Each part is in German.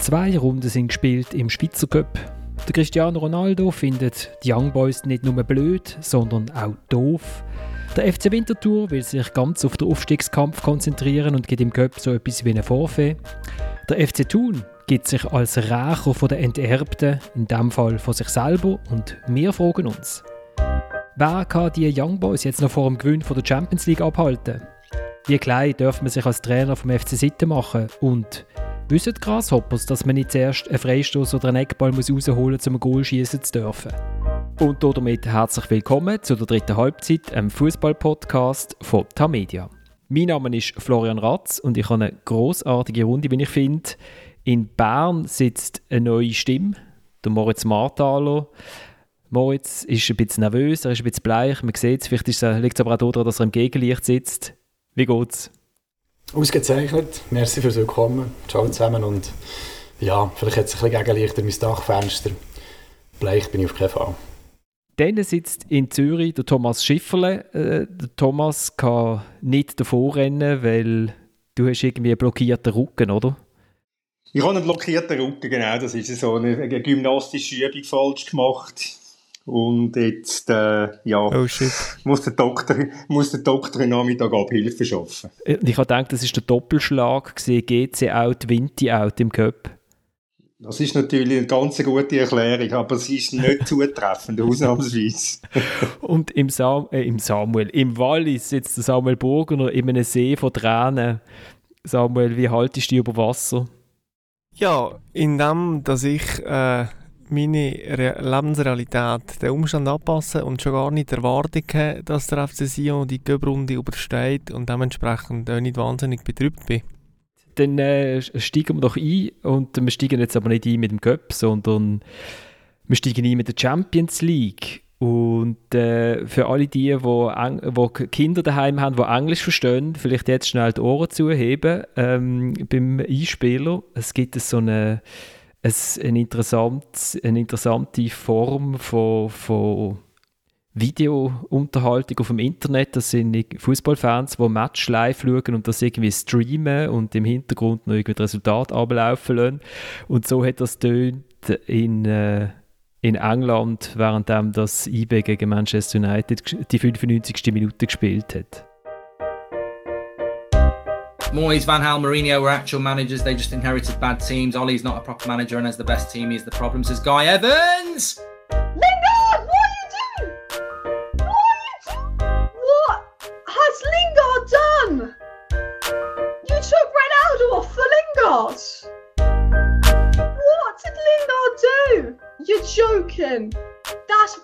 Zwei Runden sind gespielt im Schweizer Cup. Der Cristiano Ronaldo findet die Young Boys nicht nur blöd, sondern auch doof. Der FC Winterthur will sich ganz auf den Aufstiegskampf konzentrieren und gibt im Cup so etwas wie eine Vorfee. Der FC Thun gibt sich als Rächer von den Enterbten, in dem Fall von sich selber, und wir fragen uns, wer kann die Young Boys jetzt noch vor dem Gewinn von der Champions League abhalten? Wie klein darf man sich als Trainer vom FC Sitten machen und Wissen die Grasshoppers, dass man nicht zuerst einen Freistoß oder einen Eckball muss rausholen muss, um ein Goal schießen zu dürfen? Und damit herzlich willkommen zu der dritten Halbzeit, einem Fußball-Podcast von Tamedia. Mein Name ist Florian Ratz und ich habe eine großartige Runde, wie ich finde. In Bern sitzt eine neue Stimme, der Moritz Marthaler. Moritz ist ein bisschen nervös, er ist ein bisschen bleich, man sieht es, vielleicht liegt es aber auch daran, dass er im Gegenlicht sitzt. Wie geht's? Ausgezeichnet. Merci fürs Willkommen. Ciao zusammen. Und ja, vielleicht hat es ein bisschen Gegenlichter mein Dachfenster. Bleich bin ich auf keinen Fall. Dann sitzt in Zürich der Thomas Schifferle. Äh, der Thomas kann nicht davor rennen, weil du hast irgendwie einen blockierten Rücken, oder? Ich habe einen blockierten Rücken, genau. Das ist so eine, eine gymnastische Übung falsch gemacht und jetzt, äh, ja, oh, muss, der Doktor, muss der Doktor am Nachmittag Abhilfe schaffen. Äh, ich habe gedacht, das war der Doppelschlag, gewesen, GC out, Vinti out im Cup. Das ist natürlich eine ganz gute Erklärung, aber sie ist nicht zutreffend, ausnahmsweise. Und im, Sam äh, im Samuel, im Wallis sitzt der Samuel Burgener in einem See von Tränen. Samuel, wie haltest du dich über Wasser? Ja, indem, dass ich äh, meine Re Lebensrealität den Umstand anpassen und schon gar nicht die Erwartung haben, dass der FC Sion die Göbrunde übersteht und dementsprechend auch nicht wahnsinnig betrübt bin. Dann äh, steigen wir doch ein und wir steigen jetzt aber nicht ein mit dem Cup, sondern wir steigen ein mit der Champions League. Und äh, für alle die, wo, wo Kinder daheim haben, die Englisch verstehen, vielleicht jetzt schnell die Ohren zuheben ähm, beim Einspieler. Es gibt so eine es eine, interessant, eine interessante Form von, von Videounterhaltung auf dem Internet. Das sind Fußballfans, die Match live schauen und das irgendwie streamen und im Hintergrund noch irgendwie das Resultat ablaufen lassen. Und so hat das tönt in, äh, in England, während das IB gegen Manchester United die 95. Minute gespielt hat. Moyes, Van Hal, Mourinho were actual managers. They just inherited bad teams. Ollie's not a proper manager and has the best team. He's the problem, says Guy Evans. Lingard, what are you doing? What are you doing? What has Lingard done? You took Ronaldo off for Lingard. What did Lingard do? You're joking. That's.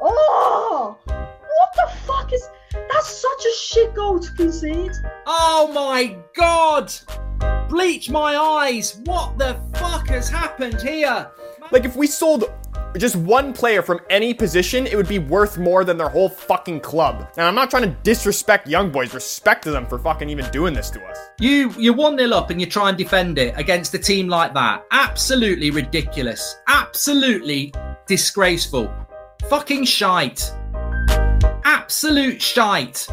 Oh! What the fuck is. That's such a shit goal to concede. Oh my god! Bleach my eyes! What the fuck has happened here? Like, if we sold just one player from any position, it would be worth more than their whole fucking club. And I'm not trying to disrespect young boys, respect to them for fucking even doing this to us. You you're one 0 up and you try and defend it against a team like that. Absolutely ridiculous. Absolutely disgraceful. Fucking shite absolute shite.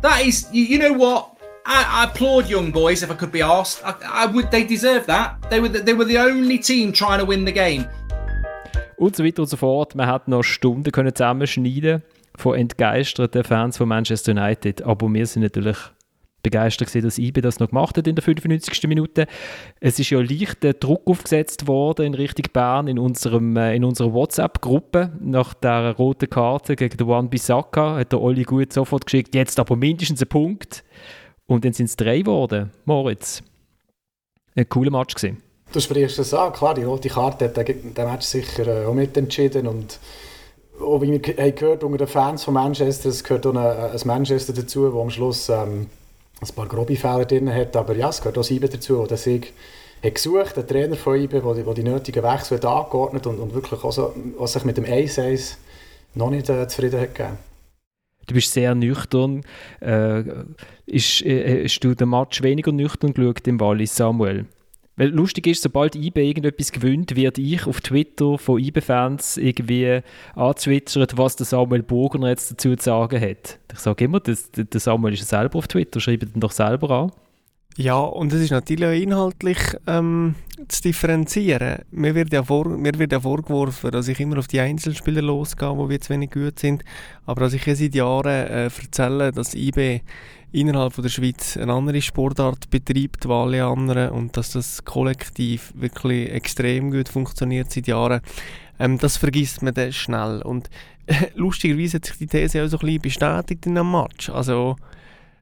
That is, you, you know what? I, I, applaud young boys if I could be asked. I, I would, they deserve that. They were, the, they were the only team trying to win the game. Und so weiter und so fort. Man hat noch Stunden können zusammenschneiden von entgeisterten Fans von Manchester United. Aber wir sind natürlich begeistert dass IBE das noch gemacht hat in der 95. Minute. Es ist ja leicht der Druck aufgesetzt worden in Richtung Bern in, unserem, äh, in unserer WhatsApp-Gruppe nach der roten Karte gegen den One Bissaka hat der Olli gut sofort geschickt, jetzt aber mindestens ein Punkt. Und dann sind es drei geworden. Moritz, ein cooler Match gewesen. Du sprichst es an, klar, die rote Karte hat den Match sicher äh, auch mitentschieden und auch wie wir gehört unter den Fans von Manchester, es gehört auch ein Manchester dazu, wo am Schluss ähm, ein paar grobe Fehler drin hat, aber ja, es gehört auch Sieben dazu, der sich hat gesucht, einen Trainer von IBE, der die, die nötigen Wechsel hat angeordnet und, und wirklich auch so, was sich mit dem 1-1 noch nicht äh, zufrieden hat gegeben. Du bist sehr nüchtern. Äh, ist, äh, hast du den Match weniger nüchtern geschaut im Wallis, Samuel? Weil lustig ist, sobald IBE irgendetwas gewinnt, wird ich auf Twitter von IBE-Fans irgendwie anzwittert, was der Samuel Burger jetzt dazu zu sagen hat. Ich sage immer, das, der Samuel ist selber auf Twitter, schreibt ihn doch selber an. Ja, und es ist natürlich auch inhaltlich ähm, zu differenzieren. Mir wird, ja vor, mir wird ja vorgeworfen, dass ich immer auf die Einzelspieler losgehe, die zu wenig gut sind. Aber dass ich ja seit Jahren äh, erzähle, dass IB innerhalb von der Schweiz eine andere Sportart betreibt, wie alle anderen, und dass das kollektiv wirklich extrem gut funktioniert seit Jahren, ähm, das vergisst man dann schnell. Und äh, lustigerweise hat sich die These auch so ein bisschen bestätigt in einem Match. Also,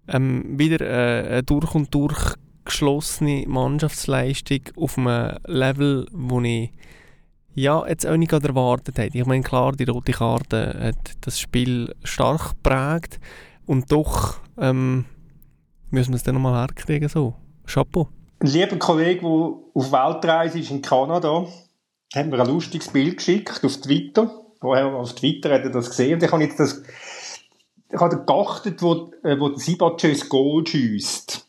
ähm, wieder äh, eine durch und durch geschlossene Mannschaftsleistung auf einem Level, wo ich ja, jetzt auch nicht erwartet hätte. Ich meine, klar, die rote Karte hat das Spiel stark geprägt und doch ähm, müssen wir es dann nochmal herkriegen. So. Chapeau. Ein lieber Kollege, der auf Weltreise ist in Kanada, hat mir ein lustiges Bild geschickt auf Twitter. Woher auf Twitter hat er das gesehen? Und ich habe jetzt das ich habe geachtet, wo, äh, wo Sibace das Goal schießt.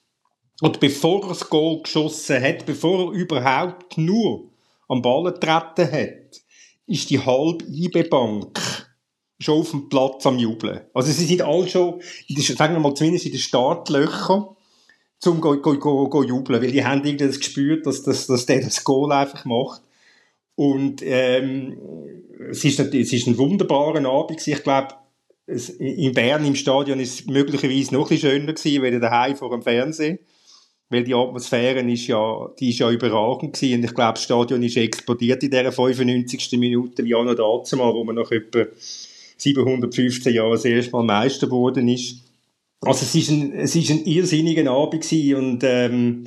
Und bevor er das Goal geschossen hat, bevor er überhaupt nur am Ball getreten hat, ist die halbe IB-Bank schon auf dem Platz am Jubeln. Also sie sind alle schon, sagen wir mal zumindest in den Startlöchern, zum go, go, go, go jubeln, weil die haben irgendwie das gespürt, dass, dass, dass der das Goal einfach macht. Und ähm, es, ist, es ist ein wunderbarer Abend. Ich glaube, in Bern im Stadion ist es möglicherweise noch ein schöner gewesen, weil daheim vor dem Fernsehen. Weil die Atmosphäre ist ja, die ist ja überragend gewesen. Und ich glaube, das Stadion ist explodiert in dieser 95. Minute, wie auch noch dazu mal, wo man nach etwa 715 Jahren das erste Mal Meister geworden ist. Also es ist ein, es ist ein irrsinniger Abend gewesen und, ähm,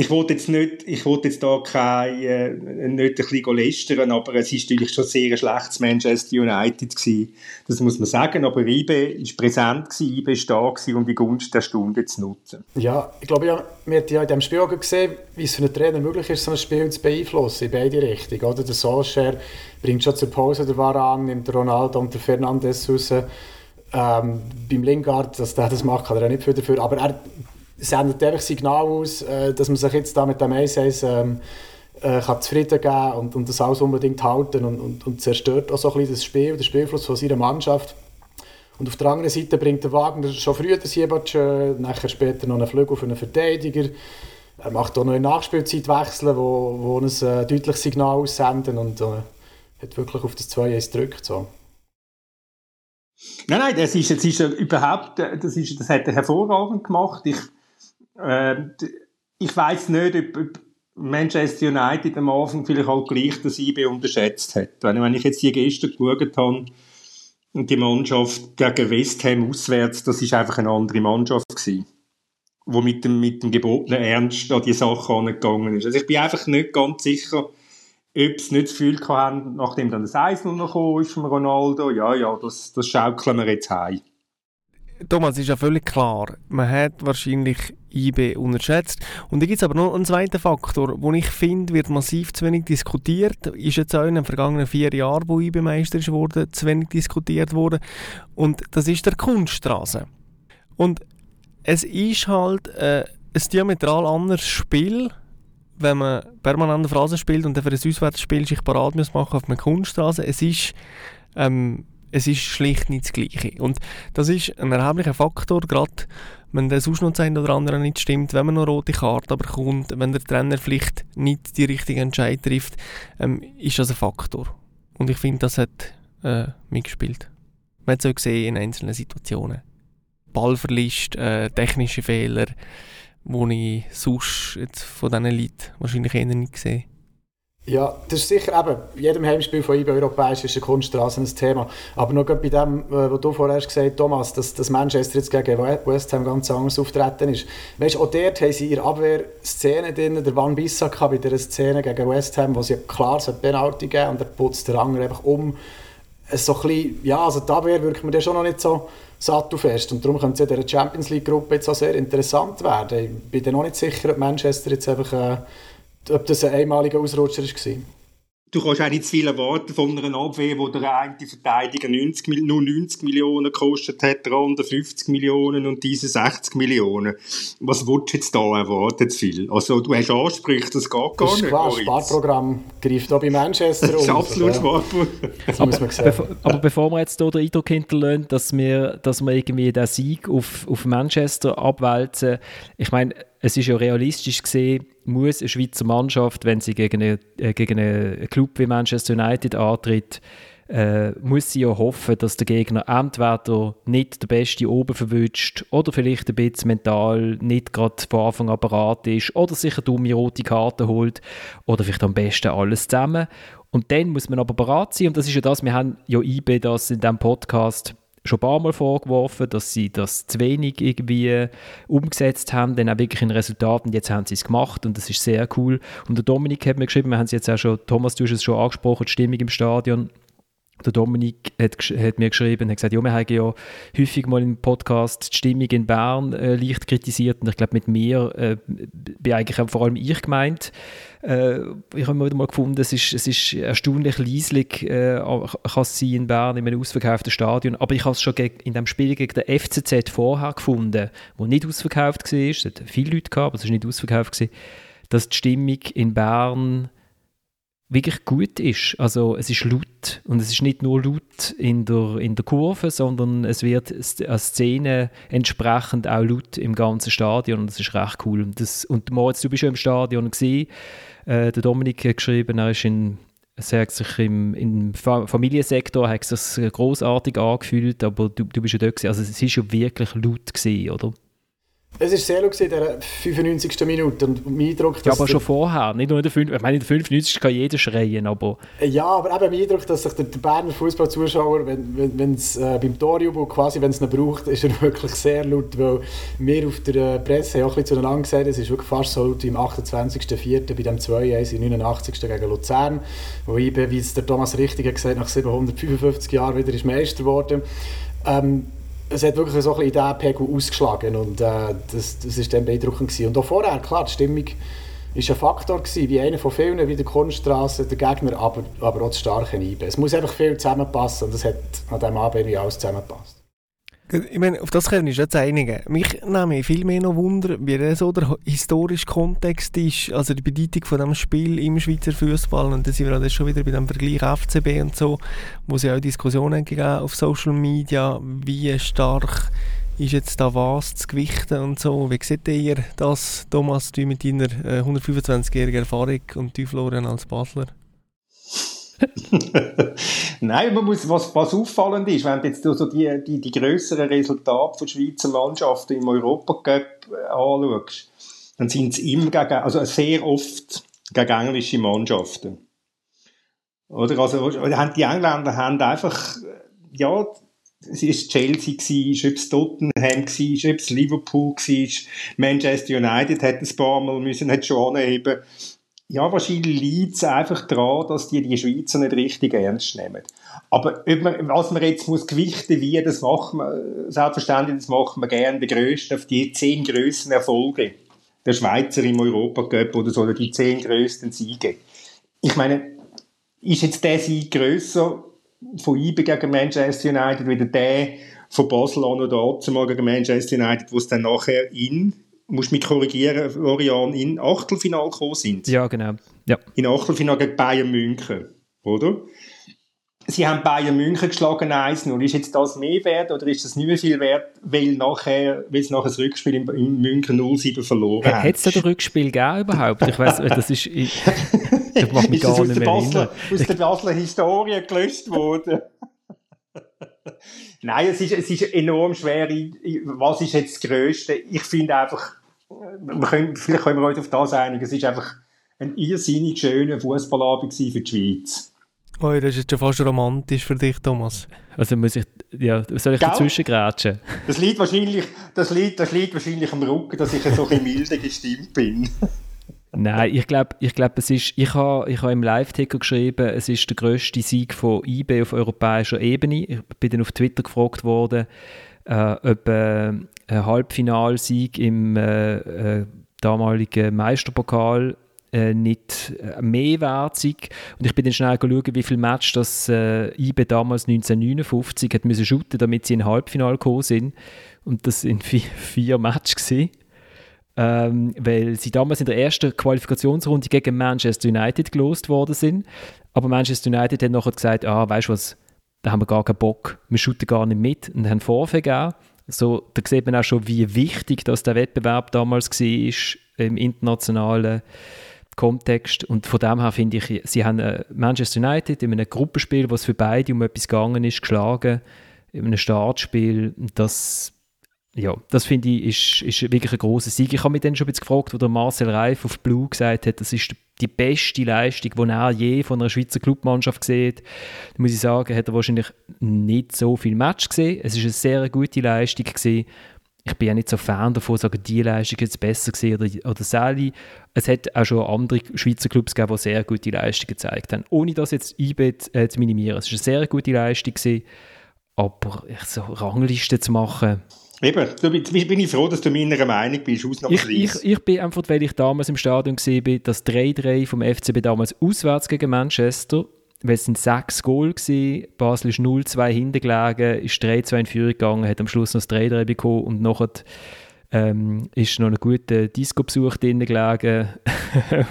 ich wollte jetzt nicht, ich wollte jetzt da kein, äh, nicht ein bisschen lästern, aber es ist natürlich schon sehr ein schlechtes Manchester United gewesen. Das muss man sagen, aber IBE ist präsent gewesen, IBE ist da gewesen, um die Gunst der Stunde zu nutzen. Ja, ich glaube, ja, wir haben ja in diesem Spiel auch gesehen, wie es für einen Trainer möglich ist, so ein Spiel zu beeinflussen, in beide Richtungen, oder? Der Solskjaer bringt schon zur Pause der Varan, nimmt Ronaldo und der Fernandes raus. Ähm, beim Lingard, dass der das macht, kann er auch nicht viel dafür, aber er sendet einfach Signal aus, äh, dass man sich jetzt da mit dem 1 ähm, äh, kann zufrieden geben und, und das alles unbedingt halten und, und, und zerstört auch so ein bisschen das Spiel, den Spielfluss von seiner Mannschaft. Und auf der anderen Seite bringt der Wagner schon früher den Siebatsch, äh, nachher später noch einen Flügel für einen Verteidiger. Er macht auch noch eine Nachspielzeit wechseln, wo, wo ein äh, deutliches Signal aussenden und äh, hat wirklich auf das 2-1 gedrückt. So. Nein, nein, das ist, das ist überhaupt, das, ist, das hat er hervorragend gemacht. Ich, äh, ich weiß nicht, ob, ob, Manchester United am Anfang vielleicht auch gleich das IB unterschätzt hat. Wenn, wenn ich jetzt die gestern geschaut habe, und die Mannschaft gegen West Ham auswärts, das ist einfach eine andere Mannschaft gewesen, wo mit dem, mit dem gebotenen Ernst an die Sache angegangen ist. Also ich bin einfach nicht ganz sicher, ob sie nicht das Gefühl hatten, nachdem dann das Eisel noch gekommen ist von Ronaldo, ja, ja, das, das schaukeln wir jetzt heim. Thomas, ist ja völlig klar, man hat wahrscheinlich IB unterschätzt. Und da gibt es aber noch einen zweiten Faktor, den ich finde, wird massiv zu wenig diskutiert. Ist jetzt auch in den vergangenen vier Jahren, wo IB Meister ist zu wenig diskutiert worden. Und das ist der Kunststraße. Und es ist halt äh, ein diametral anderes Spiel, wenn man permanent Phrasen spielt und dann für ein Auswärtsspiel sich parat machen muss auf einer Kunststraße. Es ist ähm, es ist schlicht nicht das Gleiche. Und das ist ein erheblicher Faktor, gerade wenn der sonst noch ein oder andere nicht stimmt, wenn man noch rote Karte bekommt, wenn der Trainer vielleicht nicht die richtige Entscheidung trifft, ähm, ist das ein Faktor. Und ich finde, das hat äh, mitgespielt. Man hat es auch gesehen in einzelnen Situationen. Ballverlust, äh, technische Fehler, die ich sonst jetzt von diesen Leuten wahrscheinlich eher nicht gesehen ja, das ist sicher eben, jedem Heimspiel von IB europäisch ist eine Kunststraße ein Thema. Aber noch bei dem, äh, was du vorher hast gesagt Thomas, dass, dass Manchester jetzt gegen West Ham ganz anders auftreten ist. Weißt, auch dort haben sie ihre Abwehrszene drin, der Van Bissaka bei dieser Szene gegen West Ham, wo sie klar so Penalty geben und er putzt den Anger einfach um. So bisschen, ja, also die Abwehr wirkt mir schon noch nicht so sattelfest und darum könnte es in der Champions League Gruppe jetzt auch sehr interessant werden. Ich bin noch nicht sicher, ob Manchester jetzt einfach... Äh, ob das ein einmaliger Ausrutscher war. Du kannst auch nicht zu viel erwarten von einer Abwehr, wo der eine Verteidiger 90, nur 90 Millionen gekostet hat, der andere 50 Millionen und diese 60 Millionen. Was willst du jetzt da erwarten zu viel? Also du hast Ansprüche, das geht gar das ist nicht. Klar, das Sparprogramm greift auch bei Manchester Das ist absolut Sparprogramm. aber, bevor, aber bevor wir jetzt hier den Eindruck hinterlassen, dass wir, dass wir irgendwie den Sieg auf, auf Manchester abwälzen, ich meine, es ist ja realistisch gesehen, muss eine Schweizer Mannschaft, wenn sie gegen, eine, äh, gegen einen Club wie Manchester United antritt, äh, muss sie ja hoffen, dass der Gegner entweder nicht der Beste oben verwünscht oder vielleicht ein bisschen mental nicht gerade von Anfang an bereit ist oder sich eine dumme rote Karte holt oder vielleicht am besten alles zusammen. Und dann muss man aber bereit sein und das ist ja das, wir haben ja IB das in diesem Podcast schon ein paar Mal vorgeworfen, dass sie das zu wenig irgendwie umgesetzt haben, dann auch wirklich in Resultaten. Jetzt haben sie es gemacht und das ist sehr cool. Und der Dominik hat mir geschrieben, wir haben es jetzt auch schon, Thomas, du hast es schon angesprochen, die Stimmung im Stadion der Dominik hat, hat, mir geschrieben und hat gesagt, ja, wir haben ja häufig mal im Podcast die Stimmung in Bern äh, leicht kritisiert und ich glaube, mit mir äh, bin eigentlich vor allem ich gemeint. Äh, ich habe immer wieder mal gefunden, es ist, es ist erstaunlich leislich äh, kann es sein in Bern in einem ausverkauften Stadion, aber ich habe es schon in dem Spiel gegen den FCZ vorher gefunden, wo nicht ausverkauft war, es hat viele Leute gehabt, aber es war nicht ausverkauft, dass die Stimmung in Bern wirklich gut ist. Also es ist laut und es ist nicht nur laut in der, in der Kurve, sondern es wird eine Szene entsprechend auch laut im ganzen Stadion und das ist recht cool. Und, das, und Moritz, du bist ja im Stadion gesehen. Äh, der Dominik hat geschrieben, er ist in hat sich im, im Familiensektor hat sich großartig angefühlt, aber du, du bist ja dort gewesen. Also es ist ja wirklich laut gewesen, oder? Es war sehr laut in der 95. Minute und mein Eindruck, Ja, aber schon vorher, nicht nur in der 5, ich meine, in der 95. kann jeder schreien, aber... Ja, aber eben mein Eindruck, dass sich der, der Berner Fußballzuschauer, wenn, wenn es äh, beim Torjubel quasi, wenn es ihn braucht, ist er wirklich sehr laut, weil wir auf der äh, Presse haben auch ein bisschen zueinander gesagt, es ist wirklich fast so laut wie am 28.04. bei dem 2-1 im 89. gegen Luzern, wo IB, wie es der Thomas richtig hat gesagt, nach 755 Jahren wieder ist Meister geworden. Ähm, es hat wirklich so ein bisschen diesen Pegel ausgeschlagen und äh, das, das ist dann beeindruckend gewesen. Und auch vorher, klar, die Stimmung war ein Faktor gewesen, wie einer von vielen, wie der Kunststraße, der Gegner, aber, aber auch das starke IB. Es muss einfach viel zusammenpassen und es hat an diesem Abend alles zusammengepasst. Ich meine, auf das können wir uns jetzt einigen. Mich nehme viel mehr noch Wunder, wie so der historische Kontext ist, also die Bedeutung von dem Spiel im Schweizer Fußball. Und da sind wir dann schon wieder bei dem Vergleich FCB und so, wo es ja auch Diskussionen gegeben auf Social Media, wie stark ist jetzt da was zu gewichten und so. Wie seht ihr das, Thomas, du mit deiner 125-jährigen äh, Erfahrung und du, Florian, als Basler? Nein, man muss, was, was auffallend ist, wenn du jetzt so die, die, die grösseren Resultate von Schweizer Mannschaften im Europacup äh, anschaust, dann sind es immer gegen, also sehr oft gegen englische Mannschaften. Oder? Also, die Engländer haben einfach, ja, es war Chelsea, gewesen, ob es Tottenham war, ob es Liverpool war, Manchester United hat ein paar Mal müssen, hat schon anheben ja, wahrscheinlich liegt es einfach daran, dass die die Schweizer nicht richtig ernst nehmen. Aber man, was man jetzt muss gewichten, wie, das machen wir, selbstverständlich, das machen wir gerne, die grössten, auf die zehn grössten Erfolge der Schweizer im Europacup oder so, oder die zehn grössten Siege. Ich meine, ist jetzt der Sieg grösser von IBE gegen Manchester United wie der von Barcelona oder mal gegen Manchester United, wo es dann nachher in musst mich korrigieren, Florian, in Achtelfinal gekommen sind. Ja, genau. Ja. In Achtelfinal gegen Bayern München, oder? Sie haben Bayern München geschlagen 1-0. Ist jetzt das mehr wert oder ist das nicht mehr viel wert, weil, nachher, weil es nachher das Rückspiel in, in München 0-7 verloren haben? Hat es da ein Rückspiel gegeben überhaupt? Ich weiß, das ist... Ich, ich mache mich gar nicht mehr Basler, aus der Basler Historie gelöst worden? Nein, es ist, es ist enorm schwer. Was ist jetzt das Größte? Ich finde einfach, können, vielleicht können wir uns auf das einigen, es ist einfach ein irrsinnig schöner Fußballabend für die Schweiz. Oh, das ist jetzt schon fast romantisch für dich, Thomas. Also muss ich, ja, soll ich dazwischen grätschen? Das liegt wahrscheinlich, das liegt, das liegt wahrscheinlich am Rücken, dass ich so ein milde gestimmt bin. Nein, ich glaube, ich glaub, es ist, ich habe ich ha im Live-Ticker geschrieben, es ist der grösste Sieg von IB auf europäischer Ebene. Ich bin dann auf Twitter gefragt worden, äh, äh, ein Halbfinalsieg im äh, äh, damaligen Meisterpokal äh, nicht äh, mehr wertig. Und ich bin dann schnell schauen, wie viele Matches das äh, IBE damals 1959 hat müssen shooten, damit sie in Halbfinale gekommen sind. Und das sind vier, vier Matches gewesen. Ähm, weil sie damals in der ersten Qualifikationsrunde gegen Manchester United gelost worden sind. Aber Manchester United hat nachher gesagt, ah, weißt du was, da haben wir gar keinen Bock, wir shooten gar nicht mit und haben Vorfall gegeben So, da sieht man auch schon, wie wichtig dass der Wettbewerb damals war im internationalen Kontext. Und von dem her finde ich, sie haben äh, Manchester United in einem Gruppenspiel, was für beide um etwas gegangen ist, geschlagen, in einem Startspiel. Das, ja, das finde ich, ist, ist wirklich ein großer Sieg. Ich habe mich dann schon ein bisschen gefragt, wo der Marcel Reif auf Blue gesagt hat, das ist die beste Leistung, die er je von einer Schweizer Clubmannschaft sieht. Muss ich sagen, hat er wahrscheinlich nicht so viel Match gesehen. Es ist eine sehr gute Leistung gewesen ich bin ja nicht so Fan davon, zu sagen, die Leistung ist jetzt besser gewesen oder, oder Sally. Es hat auch schon andere Schweizer Clubs gegeben, die sehr gute Leistungen gezeigt haben. Ohne das jetzt IB äh, zu minimieren. Es war eine sehr gute Leistung, gewesen, aber so Ranglisten zu machen... Eben, du bin ich froh, dass du meiner Meinung bist, ich, ich, ich bin einfach, weil ich damals im Stadion war, das 3-3 vom FCB damals auswärts gegen Manchester weil es sind sechs Goal gewesen, Basel ist 0-2 hinten gelegen, ist 3-2 in Führung gegangen, hat am Schluss noch das 3-3 bekommen und nachher ähm, ist noch ein guter Disco-Besuch drinnen gelegen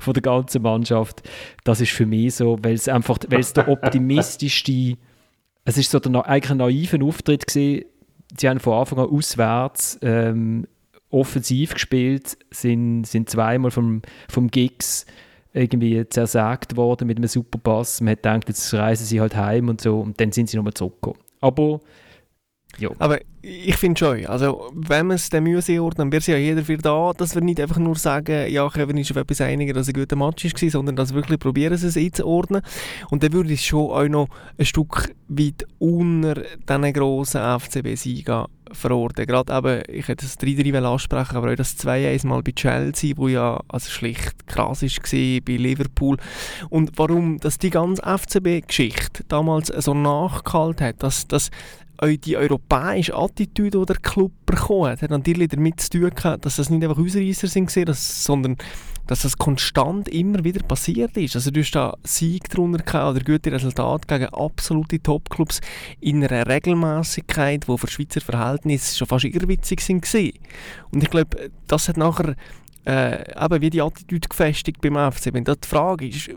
von der ganzen Mannschaft. Das ist für mich so, weil es einfach, weil es der optimistischste, es ist so der, eigentlich ein naiver Auftritt gewesen. Sie haben von Anfang an auswärts ähm, offensiv gespielt, sind, sind zweimal vom, vom Gigs irgendwie zersagt worden mit einem Superpass. Man hat gedacht, jetzt reisen sie halt heim und so und dann sind sie nochmal zurückgekommen. Aber ja. Aber ich finde schon, also wenn wir es den Mühe ordnen, dann wäre ja jeder für da, dass wir nicht einfach nur sagen, ja, Kevin ist auf etwas einiger, dass ein guter Match war, sondern dass wir wirklich probieren, es einzuordnen. Und dann würde ich schon auch noch ein Stück weit unter diesen grossen FCB-Sieg verorten. Gerade eben, ich hätte das 3-3 ansprechen, aber auch das 2-1 mal bei Chelsea, wo ja also schlicht krass war, bei Liverpool. Und warum dass die ganze FCB-Geschichte damals so nachgehalten hat, dass, dass die europäische Attitüde, die der Club bekommen hat, hat natürlich damit zu tun gehabt, dass das nicht einfach Ausreißer sind, sondern dass das konstant immer wieder passiert ist. Also du hast da Sieg drunter gehabt oder gute Resultate gegen absolute Topclubs in einer Regelmäßigkeit, die für Schweizer Verhältnisse schon fast irrwitzig sind Und ich glaube, das hat nachher äh, eben wie die Attitüde gefestigt beim FC. Wenn da die Frage ist,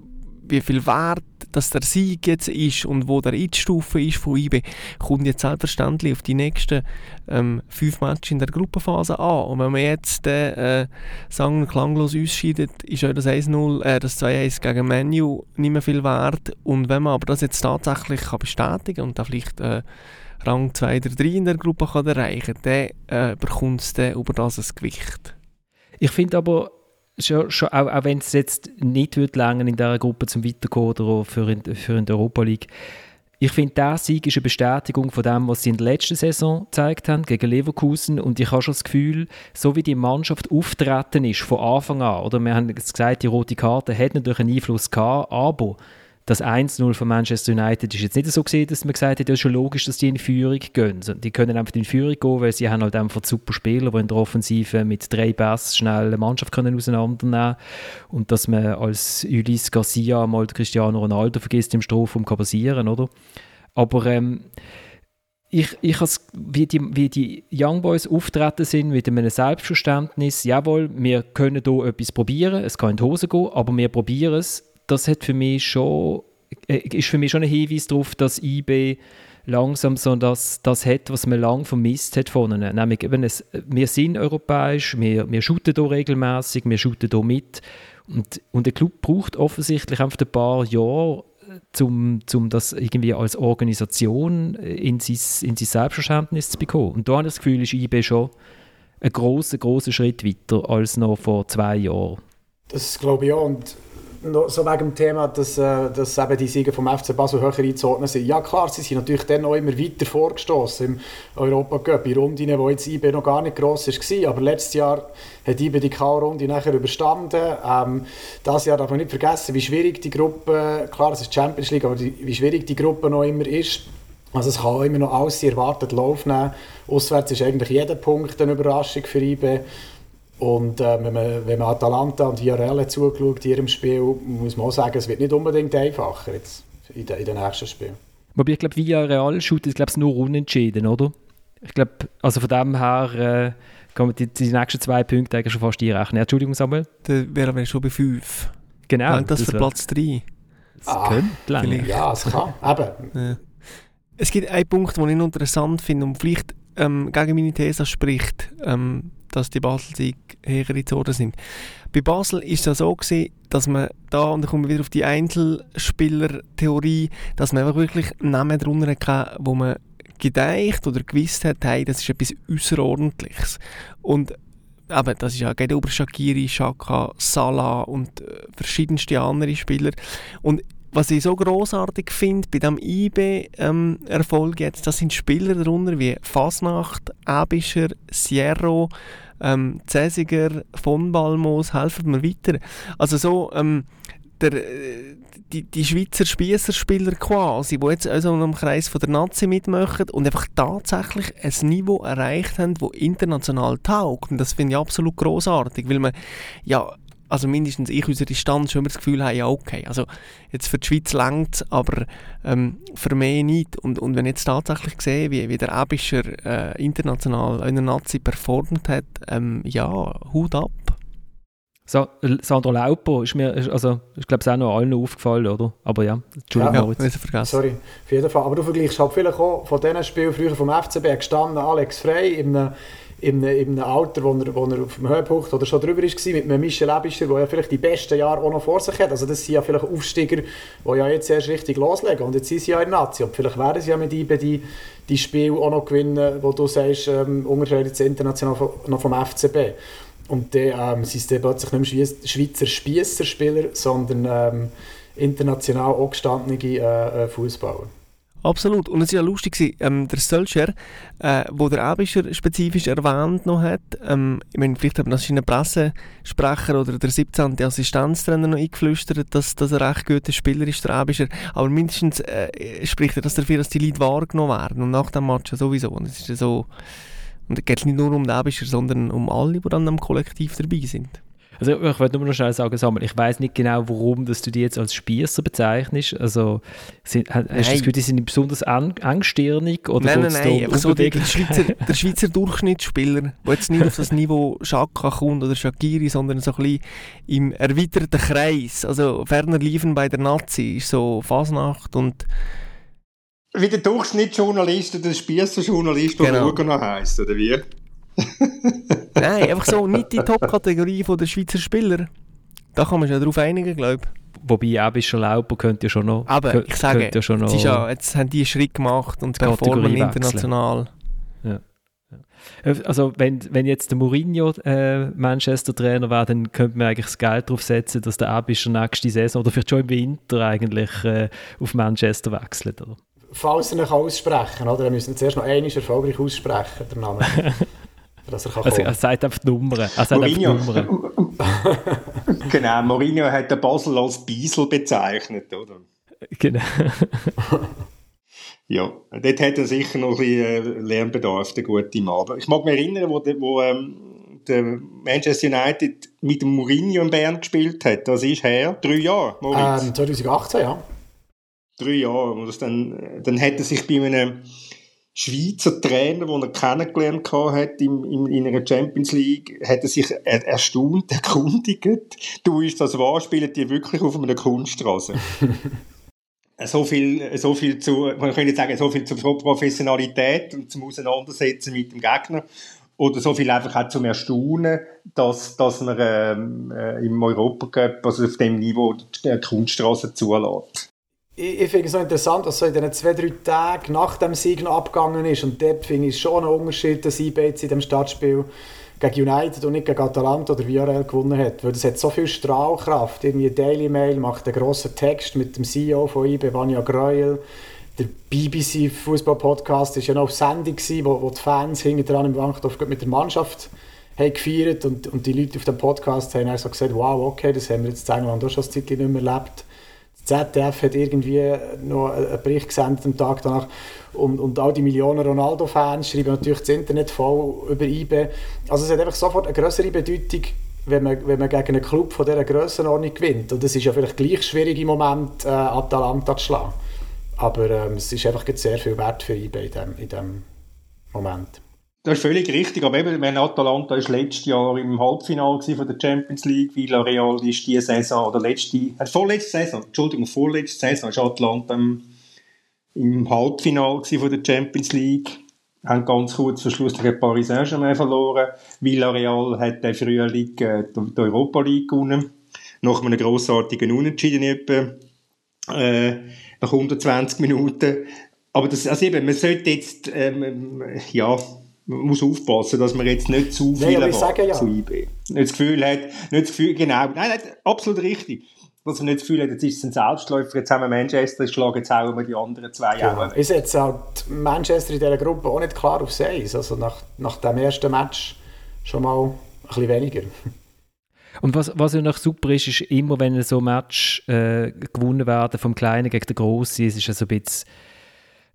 wie viel Wert dass der Sieg jetzt ist und wo der Einstufe ist von IB, kommt jetzt selbstverständlich auf die nächsten ähm, fünf Matches in der Gruppenphase an. Und wenn man jetzt äh, sagen klanglos ausscheidet, ist auch das 1-0, äh, das 2-1 gegen Menu nicht mehr viel wert. Und wenn man aber das jetzt tatsächlich kann bestätigen und da vielleicht äh, Rang 2 oder 3 in der Gruppe kann erreichen kann, dann äh, bekommt es über das ein Gewicht. Ich finde aber, schon, schon, auch, auch wenn es jetzt nicht wird in dieser Gruppe zum Weiterkommen oder für in, für in der Europa League, ich finde, der Sieg ist eine Bestätigung von dem, was sie in der letzten Saison gezeigt haben gegen Leverkusen. Und ich habe schon das Gefühl, so wie die Mannschaft auftreten ist von Anfang an, oder wir haben gesagt, die rote Karte hat natürlich einen Einfluss gehabt, aber das 1-0 von Manchester United ist jetzt nicht so gesehen, dass man gesagt hat, ja, ist schon logisch, dass die in Führung gehen. Die können einfach in Führung gehen, weil sie haben halt einfach super Spieler, die in der Offensive mit drei Pass schnell eine Mannschaft können auseinandernehmen und dass man als Ulis Garcia mal Cristiano Ronaldo vergisst im Strafraum kann passieren, oder? Aber ähm, ich, ich wie, die, wie die Young Boys auftreten sind mit einem Selbstverständnis, jawohl, wir können hier etwas probieren, es kann in die Hose gehen, aber wir probieren es das hat für mich schon, äh, ist für mich schon ein Hinweis darauf, dass IB langsam so das, das hat, was man lange vermisst hat von ihnen. Nämlich eben, es, wir sind europäisch, wir, wir shooten hier regelmäßig, wir shooten hier mit. Und, und der Club braucht offensichtlich einfach ein paar Jahre, um zum das irgendwie als Organisation in sein, in sein Selbstverständnis zu bekommen. Und da habe ich das Gefühl, ist IB schon ein großer, großer Schritt weiter als noch vor zwei Jahren. Das glaube ich auch. Und so wegen dem Thema, dass, äh, dass eben die Siege vom FC Basel höher einzuordnen sind. Ja klar, sie sind natürlich dann auch immer weiter vorgestoßen im Europa-Cup, in Runden, wo jetzt IB noch gar nicht gross war. Aber letztes Jahr hat IB die K-Runde nachher überstanden. Ähm, das Jahr darf man nicht vergessen, wie schwierig die Gruppe, klar, es ist Champions League, aber die, wie schwierig die Gruppe noch immer ist. Also es kann immer noch alles erwartet Lauf nehmen. Auswärts ist eigentlich jeder Punkt eine Überraschung für IB. Und äh, wenn, man, wenn man Atalanta und Villarreal zugeschaut in ihrem Spiel, muss man auch sagen, es wird nicht unbedingt einfacher jetzt in, den, in den nächsten Spielen. Wobei ich glaube, Villarreal schaut es glaube nur unentschieden, oder? Ich glaube, also von dem her äh, kann man die, die nächsten zwei Punkte eigentlich schon fast einrechnen. Entschuldigung, Samuel. Dann wären wir schon bei fünf. Genau. Langt das, das für Platz drei? Das ah, könnte Ja, es kann. Eben. Ja. Es gibt einen Punkt, den ich interessant finde und vielleicht ähm, gegen meine These spricht, ähm, dass die Basel-Sieg höher in Zonen sind. Bei Basel ist es so gewesen, dass man da, und dann kommen wir wieder auf die Einzelspieler-Theorie, dass man einfach wirklich Namen drunter hatte, wo man gedeicht oder gewusst hat, hey, das ist etwas Außerordentliches. Und eben, das ist ja geht über Shakiri, Shaka, Salah und äh, verschiedenste andere Spieler. Und was ich so großartig finde bei dem IB-Erfolg ähm, jetzt, das sind Spieler darunter wie Fasnacht, Abischer, Sierro, ähm, Cäsiger, von Balmos, helfen mir weiter. Also so, ähm, der, die, die Schweizer Spießerspieler quasi, die jetzt also im Kreis von der Nazi mitmachen und einfach tatsächlich ein Niveau erreicht haben, das international taugt. Und das finde ich absolut großartig, weil man ja also mindestens ich unsere Distanz schon immer das Gefühl habe, ja okay, also jetzt für die Schweiz längt aber ähm, für mich nicht. Und, und wenn ich jetzt tatsächlich sehe, wie, wie der Abischer äh, international in der Nazi performt hat, ähm, ja, Hut ab. So, Sandro Lauper ist mir, also ich glaube, es ist auch noch allen aufgefallen, oder? Aber ja, Entschuldigung, ja, ja, vergessen. Sorry, auf jeden Fall. Aber du vergleichst halt vielleicht auch von diesen Spielen früher vom FCB gestanden, Alex Frey in einem in einem, in einem Alter, wo er, wo er auf dem Höhepunkt oder schon drüber war, mit einem Michel Ebischer, der ja vielleicht die besten Jahre auch noch vor sich hat. Also das sind ja vielleicht Aufsteiger, die ja jetzt erst richtig loslegen. Und jetzt sind sie ja in Nazi. Und vielleicht werden sie ja mit IBE die, die Spiele auch noch gewinnen, wo du sagst, ähm, unterscheidet sie international noch vom FCB. Und dann ähm, sind es plötzlich nicht mehr Schweizer Spiesserspieler, sondern ähm, international auch gestandene äh, äh Fußballer. Absolut. Und es war ja lustig, ähm, der Sölscher, äh, wo der Abischer spezifisch erwähnt noch hat, ähm, ich meine, vielleicht hat man das in einem Pressesprecher oder der 17. Assistenztrainer noch eingeflüstert, dass das ein recht guter Spieler ist, der Abischer. Aber mindestens äh, spricht er das dafür, dass die Leute wahrgenommen werden. Und nach dem Match sowieso. Und es ist ja so, und es geht nicht nur um den Abischer, sondern um alle, die dann am Kollektiv dabei sind. Also ich wollte nur noch schnell sagen, Samuel, ich weiß nicht genau, warum dass du die jetzt als Spießer bezeichnest. Also sind, hast du das Gefühl, die sind besonders eng, engstirnig? Oder nein, nein, nein. So der, Schweizer, der Schweizer Durchschnittsspieler, der jetzt nicht auf das Niveau Schaka kommt oder Shakiri, sondern so ein bisschen im erweiterten Kreis. Also ferner liefen bei der Nazi ist so Fasnacht und wie der Durchschnittsjournalist oder der Spießerjournalist, der genau. Lugano heisst, oder wie? Nein, einfach so nicht die Top-Kategorie der Schweizer Spieler. Da kann man sich ja darauf einigen, glaube ich. Wobei auch schon Lauper könnte ja schon noch. Aber ich sage, ja schon noch jetzt, ja, jetzt haben die einen Schritt gemacht und performen international. Ja. Also wenn, wenn jetzt der Mourinho äh, Manchester-Trainer wäre, dann könnte man eigentlich das Geld darauf setzen, dass der Abischer nächste Saison oder vielleicht schon im Winter eigentlich äh, auf Manchester wechselt. Oder? Falls er nicht aussprechen, oder? Dann müssen wir zuerst noch einmal erfolgreich aussprechen, der Name. dass er kann also, Er sagt einfach die Nummern. Er sagt Mourinho. Einfach die Nummern. genau, Mourinho hat den Basel als Biesel bezeichnet, oder? Genau. ja, dort hat er sicher noch ein bisschen äh, Lernbedarf, der gute Mann. Aber ich mag mich erinnern, wo, der, wo ähm, der Manchester United mit dem Mourinho in Bern gespielt hat. Das ist her, drei Jahre, Moritz. Ähm, 2018, ja. Drei Jahre. Und das dann, dann hat er sich bei einem Schweizer Trainer, den er kennengelernt hat in, in, in einer Champions League, hat er sich er, erstaunt erkundigt. Du ist das wahr, spielen die wirklich auf einer Kunststraße? so viel, so viel zu, man könnte sagen, so viel zur Professionalität und zum Auseinandersetzen mit dem Gegner. Oder so viel einfach auch zum Erstaunen, dass, dass man ähm, äh, im Europacup, also auf dem Niveau, die Kunststraße zulässt ich, ich finde es so interessant, dass so in den zwei, drei Tagen nach dem Sieg noch abgegangen ist. Und dort finde ich schon einen Unterschied, dass IB jetzt in dem Stadtspiel gegen United und nicht gegen Atalanta oder Villarreal gewonnen hat. Weil das hat so viel Strahlkraft. Irgendwie Daily Mail macht einen grossen Text mit dem CEO von IB, Vanya Greuel. Der BBC Fußball Podcast war ja noch auf Sendung, wo, wo die Fans hinten dran im Wankdorf mit der Mannschaft haben gefeiert und, und die Leute auf dem Podcast haben also gesagt, wow, okay, das haben wir jetzt in England auch schon ein Zeit nicht mehr erlebt ZDF hat irgendwie noch einen Bericht gesendet am Tag danach und, und all die Millionen Ronaldo-Fans schreiben natürlich das Internet voll über IB. Also es hat einfach sofort eine größere Bedeutung, wenn man, wenn man gegen einen Club von dieser Grössenordnung gewinnt. Und es ist ja vielleicht gleich schwierig im Moment, äh, Atalanta zu schlagen. Aber ähm, es ist einfach sehr viel wert für IB in diesem in dem Moment. Das ist völlig richtig, aber eben, wenn Atalanta ist letztes Jahr im Halbfinale von der Champions League, Villarreal ist diese Saison, oder letzte, äh, vorletzte Saison, Entschuldigung, vorletzte Saison ist Atalanta im, im Halbfinale von der Champions League haben ganz kurz vor Schluss gegen Paris Saint-Germain verloren. Villarreal hat den Frühling äh, die Europa League gewonnen. Nach einem grossartigen Unentschieden etwa, äh, nach 120 Minuten. Aber das, also eben, man sollte jetzt, ähm, ja, man muss aufpassen, dass man jetzt nicht zu viel Nein, ja. zu IB. Nicht das Gefühl hat, nicht das Gefühl, genau, nein, nein, absolut richtig dass er nicht das Gefühl hat, jetzt ist es ein Selbstläufer, jetzt haben wir Manchester geschlagen, jetzt hauen wir die anderen zwei genau. auch. Ist jetzt halt Manchester in dieser Gruppe auch nicht klar auf 6, also nach, nach dem ersten Match schon mal ein bisschen weniger. Und was, was ja noch super ist, ist immer, wenn so ein Match äh, gewonnen werden vom Kleinen gegen den Grossen, es ist ja so ein bisschen,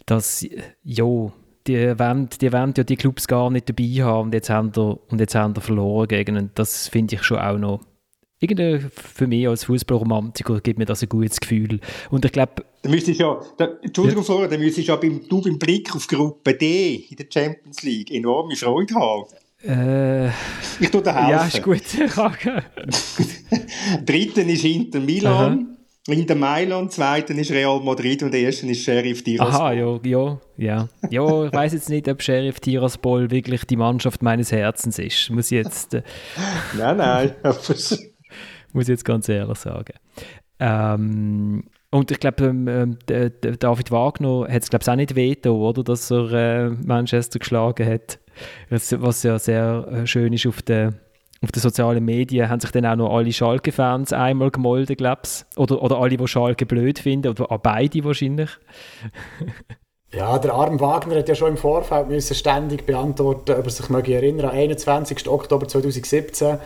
dass, ja, die wollen, die wollen ja die Clubs gar nicht dabei haben und jetzt haben wir, und jetzt haben wir verloren gegen und das finde ich schon auch noch irgendwie für mich als Fußballromantiker gibt mir das ein gutes Gefühl. Und ich glaube. Da müsstest ja, da, Entschuldigung, ja. Florian, da müsstest ja beim, du beim Blick auf Gruppe D in der Champions League enorme Freude haben. Äh, ich tue dir helfen. Ja, ist gut. Dritten ist Inter Milan. Aha. Inter Mailand, zweiten ist Real Madrid und der erste ist Sheriff Tiraspol. Aha, ja, ja, ja. Ja, ich weiß jetzt nicht, ob Sheriff Tiraspol wirklich die Mannschaft meines Herzens ist. Muss ich jetzt... Äh, nein, nein. muss ich jetzt ganz ehrlich sagen. Ähm, und ich glaube, ähm, ähm David Wagner hat es glaube ich auch nicht veto, oder, dass er äh, Manchester geschlagen hat. Was ja sehr äh, schön ist auf den, auf den sozialen Medien, haben sich dann auch noch alle Schalke-Fans einmal gemolden, glaube ich. Oder, oder alle, die Schalke blöd finden, oder auch beide wahrscheinlich. Ja, der Arm Wagner hat ja schon im Vorfeld müssen ständig beantworten, ob er sich möge erinnern, am 21. Oktober 2017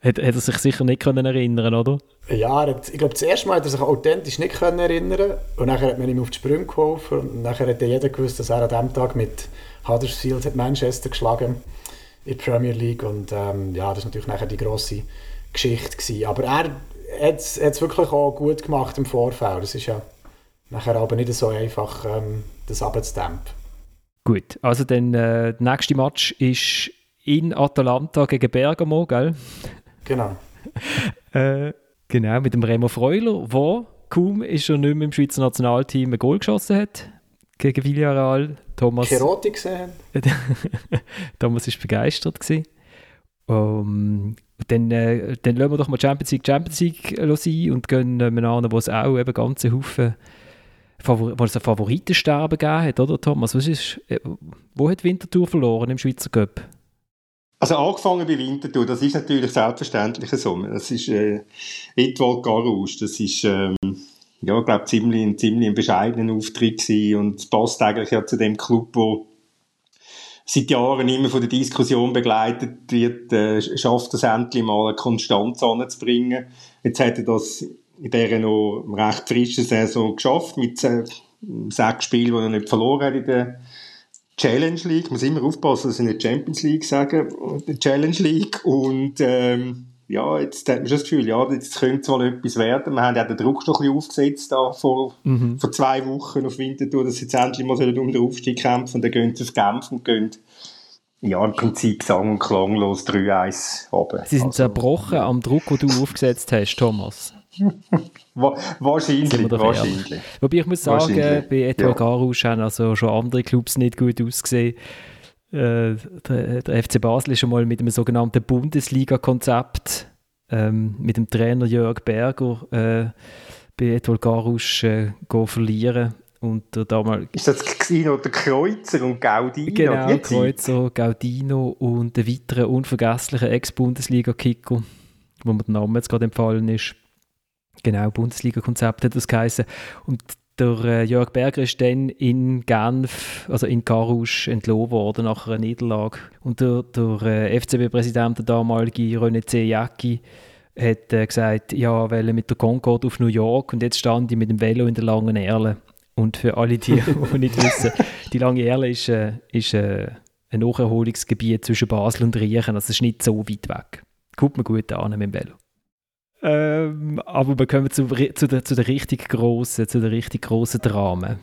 hat, hat er sich sicher nicht können erinnern oder? Ja, hat, ich glaube, das erste Mal hat er sich authentisch nicht können erinnern und nachher hat man ihm auf die Sprünge geholfen und nachher hat jeder gewusst, dass er an diesem Tag mit Huddersfield hat Manchester geschlagen in der Premier League und ähm, ja, das war natürlich nachher die grosse Geschichte gewesen. Aber er hat es wirklich auch gut gemacht im Vorfeld. Es ist ja nachher aber nicht so einfach, ähm, das abzudämpfen. Gut, also dann äh, der nächste Match ist in Atalanta gegen Bergamo, gell? Genau. äh, genau, mit dem Remo Freuler, der kaum ist er nicht mehr im Schweizer Nationalteam ein Goal geschossen hat gegen Villarreal. Thomas. Cherotti gesehen. Thomas war begeistert. Gewesen. Um, dann, äh, dann lassen wir doch mal Champions League Champions League sein und gehen äh, an, wo es auch eben ganze Haufen Favor wo es ein Favoritensterben gegeben hat, oder Thomas? Was ist, äh, wo hat Winterthur verloren im Schweizer Cup? Also angefangen bei Winterthur, das ist natürlich selbstverständlich so. Das ist äh, Edwald Garouche, das ist, ähm, ja, ich glaube, ziemlich, ein ziemlich bescheidener Auftritt gewesen. Und es passt eigentlich ja zu dem Club, wo seit Jahren immer von der Diskussion begleitet wird, äh, schafft es endlich mal eine Konstanz anzubringen. Jetzt hat er das in dieser noch recht frischen Saison geschafft, mit äh, sechs Spielen, die er nicht verloren hat in der Challenge League, ich muss immer aufpassen, dass ich nicht Champions League sage, die Challenge League. Und ähm, ja, jetzt hat man schon das Gefühl, ja, jetzt könnte es mal etwas werden. Wir haben ja den Druck schon ein bisschen aufgesetzt da vor, mhm. vor zwei Wochen auf Winterthur, dass sie jetzt endlich mal um den Aufstieg kämpfen und dann gehen sie auf Genf und gehen ja, im Prinzip sang- und klanglos 3-1 runter. Sie sind also, zerbrochen am Druck, den du aufgesetzt hast, Thomas. wahrscheinlich, wahrscheinlich. Wobei ich muss sagen, bei Etoile ja. Garouche haben also schon andere Clubs nicht gut ausgesehen. Äh, der, der, FC Basel ist schon mal mit einem sogenannten Bundesliga-Konzept ähm, mit dem Trainer Jörg Berger äh, bei Etoile Garouche äh, verlieren. Und der damal ist das Casino der Kreuzer und Gaudino? Genau, Kreuzer, Gaudino und der weitere unvergessliche Ex-Bundesliga-Kicker, wo mir der Name jetzt gerade empfallen ist. Genau, Bundesliga-Konzept hat das geheißen. Und der äh, Jörg Berger ist dann in Genf, also in Carouge, entlohnt worden nach einer Niederlage. Und der, der äh, FCB-Präsident, der damalige René C. Jäcki, hat äh, gesagt, ja, weil mit der Concorde auf New York und jetzt stand ich mit dem Velo in der Langen Erle. Und für alle, die, die nicht wissen, die Lange Erle ist, äh, ist äh, ein Nacherholungsgebiet zwischen Basel und Riechen, also es ist nicht so weit weg. Kommt man gut an mit dem Velo. Ähm, aber wir kommen zu, zu, der, zu der richtig grossen, zu der richtig grossen Dramen.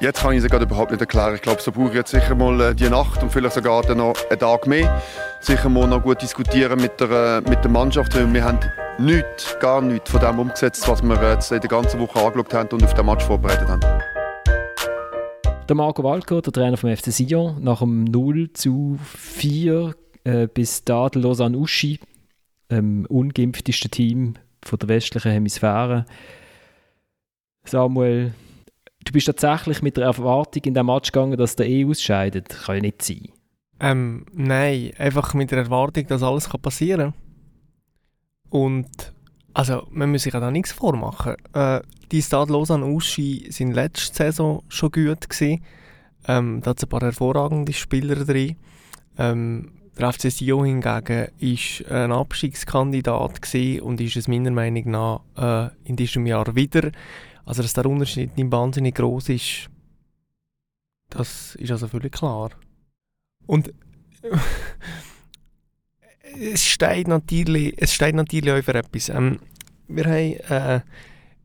Jetzt kann ich es gerade überhaupt nicht erklären. Ich glaube, so brauche ich jetzt sicher mal äh, die Nacht und vielleicht sogar dann noch einen Tag mehr. Sicher mal noch gut diskutieren mit der, äh, mit der Mannschaft, weil wir haben nichts, gar nichts von dem umgesetzt, was wir jetzt in der ganzen Woche angeschaut haben und auf den Match vorbereitet haben. Der Marco Walker, der Trainer vom FC Sion, nach dem 0 zu 4 äh, bis da der Lausanne Uschi, ähm, ungeimpfteste Team von der westlichen Hemisphäre. Samuel, du bist tatsächlich mit der Erwartung in den Match gegangen, dass der eh ausscheidet. Kann ja nicht sein. Ähm, nein, einfach mit der Erwartung, dass alles passieren kann. Und also, man muss sich ja da nichts vormachen. Äh, die Stade Lausanne Uschi sind letzte Saison schon gut gewesen. Ähm, da hat ein paar hervorragende Spieler drin. Ähm, der FC Sion hingegen war ein Abstiegskandidat und ist es meiner Meinung nach äh, in diesem Jahr wieder. Also, dass der Unterschied nicht wahnsinnig groß ist, das ist also völlig klar. Und es steht natürlich, es steht natürlich auch für etwas. Ähm, wir haben äh,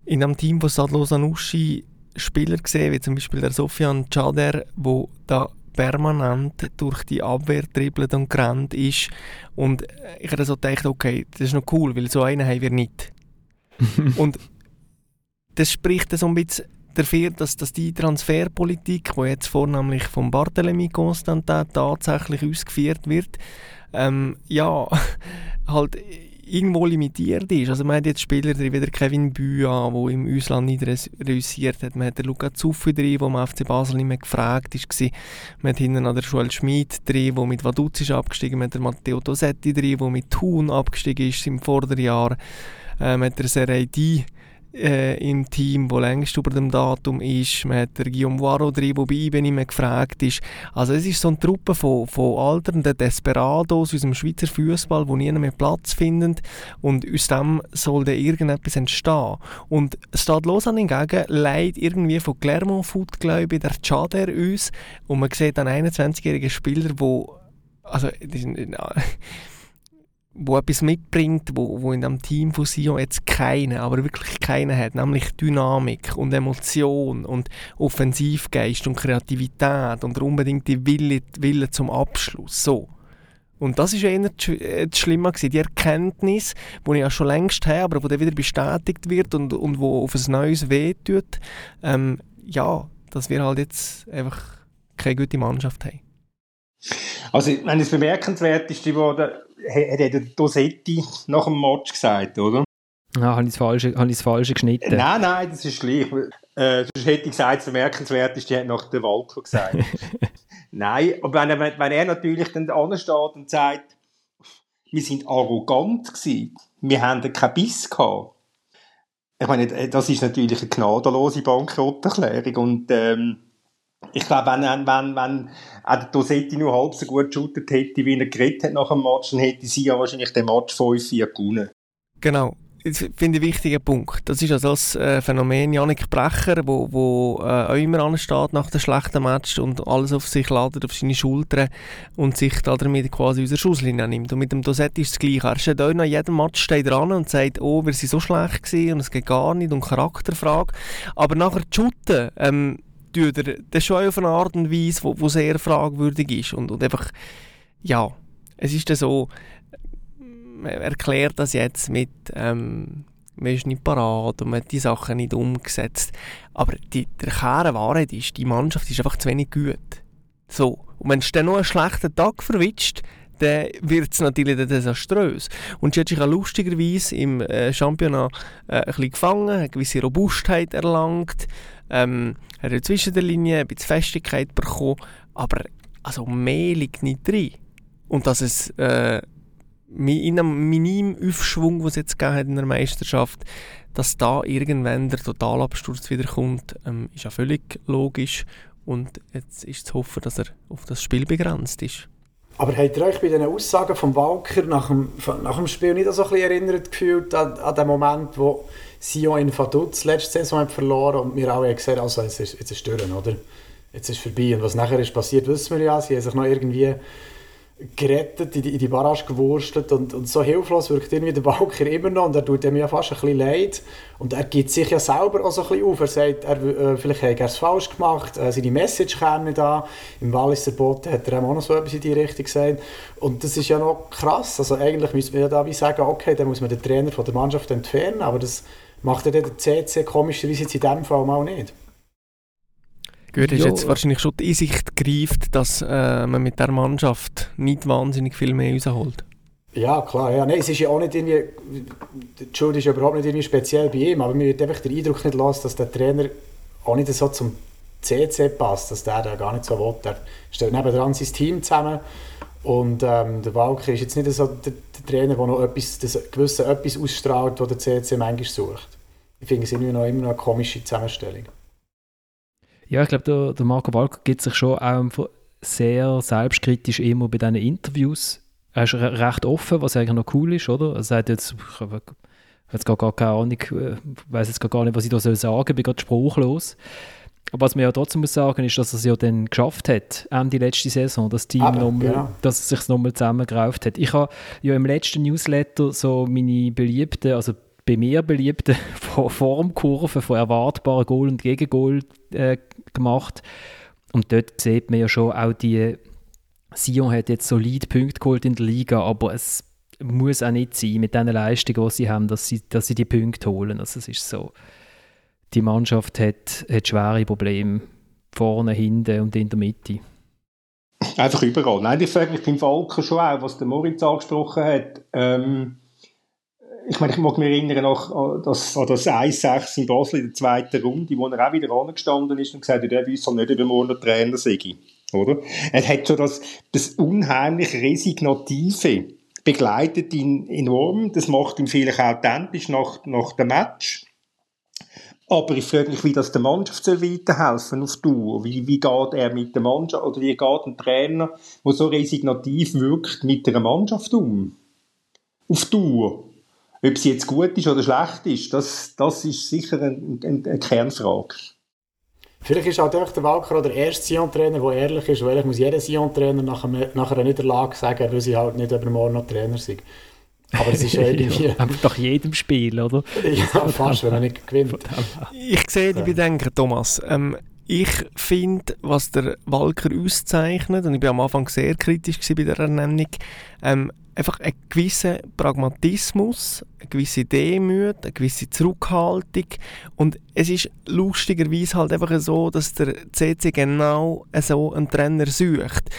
in einem Team von Sadlo Sanussi Spieler gesehen, wie zum Beispiel der Sofian Chader, wo da permanent durch die Abwehr dribbelt und gerannt ist. Und ich habe so gedacht, okay, das ist noch cool, weil so einen haben wir nicht. und das spricht so ein bisschen dafür, dass, dass die Transferpolitik, die jetzt vornehmlich von Barthélemy Constantin tatsächlich ausgeführt wird, ähm, ja, halt irgendwo limitiert ist. Also man hat jetzt Spieler drin wie der Kevin Büa, der im Ausland nicht reüssiert hat. Man hat den Luca Zuffi drin, der am FC Basel nicht mehr gefragt war. Man hat hinten noch den Joel Schmid drin, der mit Vaduz ist abgestiegen. Man hat den Matteo Tosetti drin, der mit Thun abgestiegen ist im Vorderjahr. Äh, man hat den Sereidi äh, im Team, wo längst über dem Datum ist. Man hat Guillaume Waro drin, der bei mehr gefragt ist. Also es ist so eine Truppe von, von alternden Desperados aus unserem Schweizer Fußball, die nie mehr Platz finden und aus dem soll dann irgendetwas entstehen. Und Stade Lausanne hingegen leidet irgendwie von Clermont Foot, glaube ich, der Chader uns und man sieht einen 21-jährigen Spieler, der also, wo etwas mitbringt, wo, wo in dem Team von Sion jetzt keine, aber wirklich keine hat, nämlich Dynamik und Emotion und Offensivgeist und Kreativität und unbedingt die Wille, Wille zum Abschluss. So. Und das ist eher das äh, Schlimme gewesen. Die Erkenntnis, die ich ja schon längst habe, aber die dann wieder bestätigt wird und, und wo auf ein neues Weh tut, ähm, ja, dass wir halt jetzt einfach keine gute Mannschaft haben. Also, wenn es bemerkenswerteste, was hat der Dosetti nach dem Match gesagt, oder? Ja, habe ich das Falsche, habe ich das Falsche geschnitten? Nein, nein, das ist gleich. Äh, sonst hätte ich gesagt, das Bemerkenswerteste hat nach der Walker gesagt. nein, aber wenn er, wenn er natürlich dann ansteht und sagt, wir sind arrogant gewesen, wir haben keinen Biss gehabt. Ich meine, das ist natürlich eine gnadenlose Bankrotterklärung und ähm, ich glaube, wenn, wenn, wenn auch Dosetti nur halb so gut geshootet hätte, wie er geredet hat nach dem Match, dann hätte sie ja wahrscheinlich den Match 5-4 gewonnen. Genau. Ich finde ich ein wichtiger Punkt. Das ist also das äh, Phänomen Janik Brecher, wo, wo äh, auch immer ansteht nach dem schlechten Match und alles auf sich ladet, auf seine Schultern und sich damit quasi unsere Schusslinie nimmt. Und mit dem Dosetti ist es gleich. Er steht auch nach jedem Match steht dran und sagt, oh, wir sind so schlecht gewesen und es geht gar nicht und Charakterfrage. Aber nachher die Shooten, ähm, tut er das schon auf eine Art und Weise, wo, wo sehr fragwürdig ist. Und, und einfach, ja, es ist dann so, man erklärt das jetzt mit, ähm, man ist nicht parat und man hat die Sachen nicht umgesetzt. Aber die, der Kern Wahrheit ist, die Mannschaft ist einfach zu wenig gut. So. Und wenn es dann noch einen schlechten Tag verwitscht, dann wird es natürlich desaströs. Und sie hat sich auch lustigerweise im äh, Championat äh, ein bisschen gefangen, eine gewisse Robustheit erlangt, ähm, er hat zwischen der Linie ein bisschen Festigkeit bekommen, aber also mehr liegt nicht drin. Und dass es äh, in einem minimen Aufschwung, den es jetzt hat in der Meisterschaft, dass da irgendwann der Totalabsturz wieder kommt, ähm, ist ja völlig logisch. Und jetzt ist zu hoffen, dass er auf das Spiel begrenzt ist. Aber habt ihr euch bei den Aussagen von Walker nach dem, nach dem Spiel nicht so ein erinnert gefühlt an, an den Moment, wo Sion in Vaduz letzte Saison verloren und wir alle gesehen also jetzt ist, jetzt ist durch, oder? Jetzt ist vorbei. Und was nachher ist passiert, wissen wir ja. Sie haben sich noch irgendwie gerettet, in die, in die Barrage gewurstelt und, und so hilflos wirkt irgendwie der Walker immer noch und er tut ihm ja fast ein bisschen leid und er gibt sich ja selber auch so ein bisschen auf. Er sagt, er, äh, vielleicht hat er es falsch gemacht, äh, seine Message kam nicht an. Im Walliser Boot hat er auch noch so etwas in die Richtung gesagt und das ist ja noch krass. Also eigentlich müsste man ja da wie sagen, okay, dann muss man den Trainer von der Mannschaft entfernen, aber das macht ja der CC komischerweise jetzt in diesem Fall mal nicht. Gut, ist jetzt wahrscheinlich schon die Einsicht gereift, dass äh, man mit der Mannschaft nicht wahnsinnig viel mehr rausholt. Ja, klar. Ja. Nein, es ist ja auch nicht irgendwie, die Schuld ist ja überhaupt nicht irgendwie speziell bei ihm, aber mir wird einfach der Eindruck nicht los, dass der Trainer auch nicht so zum CC passt, dass der da gar nicht so will. Er stellt nebenan sein Team zusammen und ähm, der Walker ist jetzt nicht so der, der Trainer, der noch etwas, das gewisse etwas ausstrahlt, was der CC manchmal sucht. Ich finde es irgendwie noch immer noch eine komische Zusammenstellung. Ja, ich glaube, der, der Marco Walker gibt sich schon auch sehr selbstkritisch immer bei diesen Interviews. Er ist recht offen, was eigentlich noch cool ist, oder? Er sagt jetzt, ich habe jetzt gar, gar keine Ahnung, ich äh, weiß jetzt gar nicht, was ich da soll sagen, bin gerade spruchlos. Aber was man ja trotzdem muss sagen, ist, dass er es ja dann geschafft hat, Ende letzte Saison, das Team Aber, nochmal, ja. dass es sich nochmal zusammengerauft hat. Ich habe ja im letzten Newsletter so meine beliebten, also bei mir beliebte Formkurve von erwartbaren Goal und Gegengol äh, gemacht. Und dort sieht man ja schon auch die, Sion hat jetzt solide Punkte geholt in der Liga, aber es muss auch nicht sein mit den Leistungen, die sie haben, dass sie, dass sie die Punkte holen. Also es ist so, die Mannschaft hat, hat schwere Probleme vorne, hinten und in der Mitte. Einfach überall. Nein, ich frage mich beim Falken schon auch, was der Moritz angesprochen hat. Ähm, ich meine, ich mag mich erinnern an das, das 1-6 in Basel in der zweiten Runde, wo er auch wieder angestanden ist und gesagt hat, er weiß nicht, ob er noch Trainer sei. Oder? Er hat so das, das unheimlich Resignative begleitet ihn enorm. Das macht ihn vielleicht authentisch nach, nach dem Match. Aber ich frage mich, wie das der Mannschaft soll weiterhelfen auf Tour. Wie, wie geht er mit der Mannschaft, oder wie geht ein Trainer, der so resignativ wirkt, mit der Mannschaft um? Auf Tour. Ob sie jetzt gut ist oder schlecht ist, das, das ist sicher eine, eine Kernfrage. Vielleicht ist halt der Walker der erste Sion-Trainer, der ehrlich ist, weil ich muss jeder Sion-Trainer nach, nach einer Niederlage sagen, weil sie halt nicht übermorgen noch Trainer sind. Aber es ist ja irgendwie... ja, nach jedem Spiel, oder? ja, fast, wenn er nicht gewinnt. Ich sehe die Bedenken, Thomas. Ähm, ich finde, was der Walker auszeichnet, und ich war am Anfang sehr kritisch bei der Ernennung, ähm, einfach ein gewisser Pragmatismus, eine gewisse Demut, eine gewisse Zurückhaltung und es ist lustigerweise halt einfach so, dass der CC genau so einen Trainer sucht.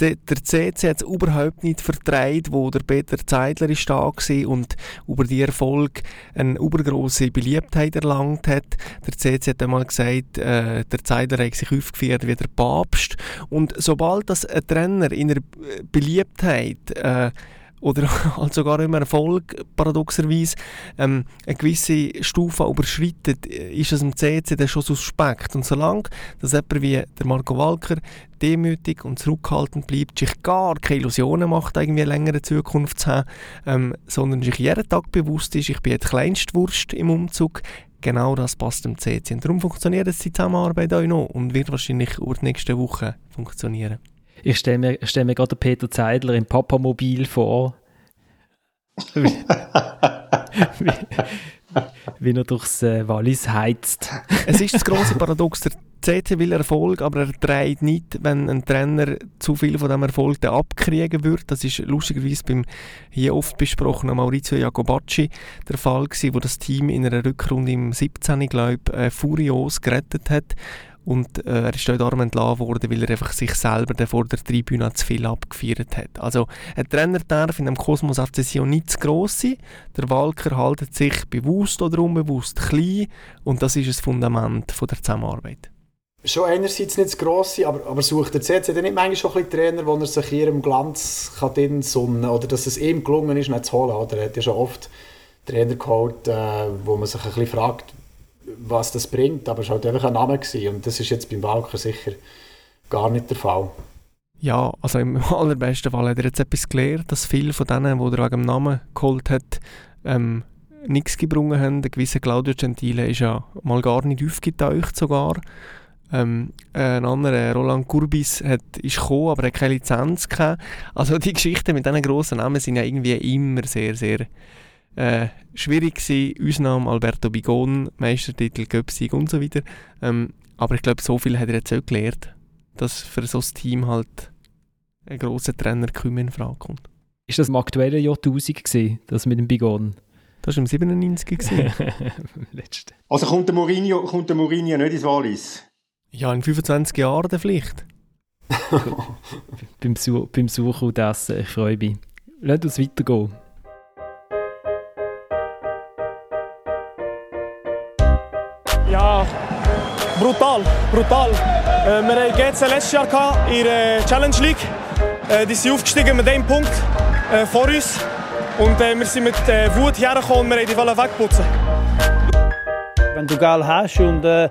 Der, der CC hat es überhaupt nicht vertreibt, wo der Peter Zeidler ist da war und über die Erfolg eine übergroße Beliebtheit erlangt hat. Der CC hat einmal gesagt, äh, der Zeidler hat sich aufgeführt wie der Papst und sobald das ein Trainer in der Beliebtheit äh, oder halt sogar im Erfolg paradoxerweise ähm, eine gewisse Stufe überschreitet, ist es im CC dann schon suspekt. Und solange dass jemand wie der Marco Walker demütig und zurückhaltend bleibt, sich gar keine Illusionen macht, irgendwie eine längere Zukunft zu haben, ähm, sondern sich jeden Tag bewusst ist, ich bin jetzt Kleinstwurst im Umzug, genau das passt dem CC. Und darum funktioniert die Zusammenarbeit auch noch und wird wahrscheinlich über die nächsten Wochen funktionieren. Ich stelle mir, stell mir gerade Peter Zeidler im Papamobil vor. wie, er durchs äh, Wallis heizt. es ist das große Paradox. Der CC will Erfolg, aber er trägt nicht, wenn ein Trainer zu viel von dem Erfolg abkriegen würde. Das ist lustigerweise beim hier oft besprochenen Maurizio Jacobacci der Fall gewesen, wo das Team in einer Rückrunde im 17. glaube äh, furios gerettet hat und äh, er ist dort arm entlassen worden, weil er einfach sich selber vor der Tribüne zu viel abgefeiert hat. Also ein Trainer darf in einem Kosmos FC Sion nicht zu gross sein. Der Walker haltet sich bewusst oder unbewusst klein und das ist das Fundament von der Zusammenarbeit. Schon einerseits nicht zu gross sein, aber, aber sucht der CC nicht manchmal schon ein Trainer, wo er sich ihrem Glanz kann sonnen oder dass es ihm gelungen ist, nicht zu holen. Oder? Er hat ja schon oft Trainer geholt, äh, wo man sich ein bisschen fragt, was das bringt, aber es war halt einfach ein Name gewesen. und das ist jetzt beim Walker sicher gar nicht der Fall. Ja, also im allerbesten Fall hat er jetzt etwas gelernt, dass viele von denen, die er wegen dem Namen geholt hat, ähm, nichts gebrungen haben. Der gewisse Claudio Gentile ist ja mal gar nicht aufgetaucht sogar. Ähm, ein anderer, Roland Kurbis, hat, ist gekommen, aber er hat keine Lizenz gehabt. Also die Geschichten mit diesen grossen Namen sind ja irgendwie immer sehr, sehr äh, schwierig gewesen. Ausnahme Alberto Bigon, Meistertitel, Göpsig und so weiter. Ähm, aber ich glaube, so viel hat er jetzt auch gelernt, dass für so ein Team halt ein grosser Trainer kaum in Frage kommt. Ist das im aktuellen Jahrtausend gewesen, das mit dem Bigon? Das war im 97 gewesen. also kommt der Mourinho, kommt der Mourinho nicht ins Wallis? Ja, in 25 Jahren der Pflicht. beim, Su beim Suchen und Essen, ich freue mich. Lass uns weitergehen. Ja, brutal, brutal. Äh, wir hatten GC letztes Jahr in der Challenge League. Äh, die sind aufgestiegen mit einem Punkt äh, vor uns. Und äh, wir sind mit Wut hergekommen und wir haben die Welle wegputzen. Wenn du Geld hast und äh,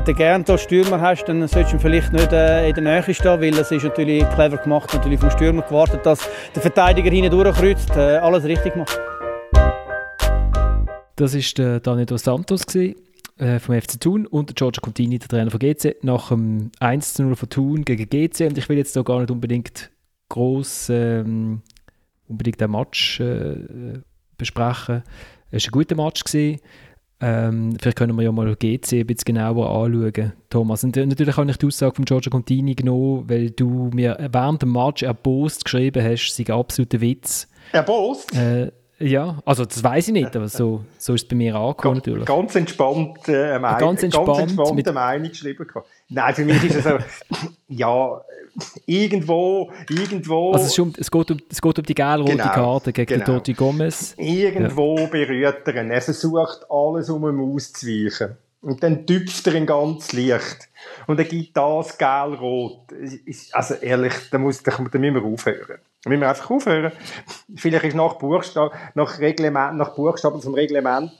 den gern Stürmer hast, dann solltest du vielleicht nicht äh, in der Nähe stehen, weil es ist natürlich clever gemacht, natürlich vom Stürmer gewartet, dass der Verteidiger hinten durchkreuzt, äh, alles richtig macht. Das war Daniel Dos Santos gewesen, äh, vom FC Thun und Giorgio Contini, der Trainer von GC, nach dem 1-0 von Thun gegen GC. Und ich will jetzt hier gar nicht unbedingt groß ähm, unbedingt den Match äh, besprechen. Es war ein guter Match. Gewesen. Ähm, vielleicht können wir ja mal GC ein bisschen genauer anschauen, Thomas. Und äh, natürlich habe ich die Aussage von Giorgio Contini genommen, weil du mir während dem Match erbost geschrieben hast, sei ein absoluter Witz. Erbost? Äh, ja, also das weiß ich nicht, aber so, so ist es bei mir angekommen natürlich. Ganz entspannt, äh, mein, ganz entspannt, ganz entspannt mit Meinung geschrieben. Nein, für mich ist es so, ja, irgendwo, irgendwo. Also es, um, es, geht, um, es geht um die gelb-rote genau, Karte gegen genau. Totti Gomez. Irgendwo ja. berührt er ihn. Er versucht alles, um ihm auszuweichen. Und dann tüpft er ihn ganz leicht. Und er gibt das gelb-rot. Also ehrlich, da, muss, da müssen wir aufhören. Müssen wir einfach aufhören. Vielleicht ist nach Buchstaben, nach Reglement, nach Buchstaben vom Reglement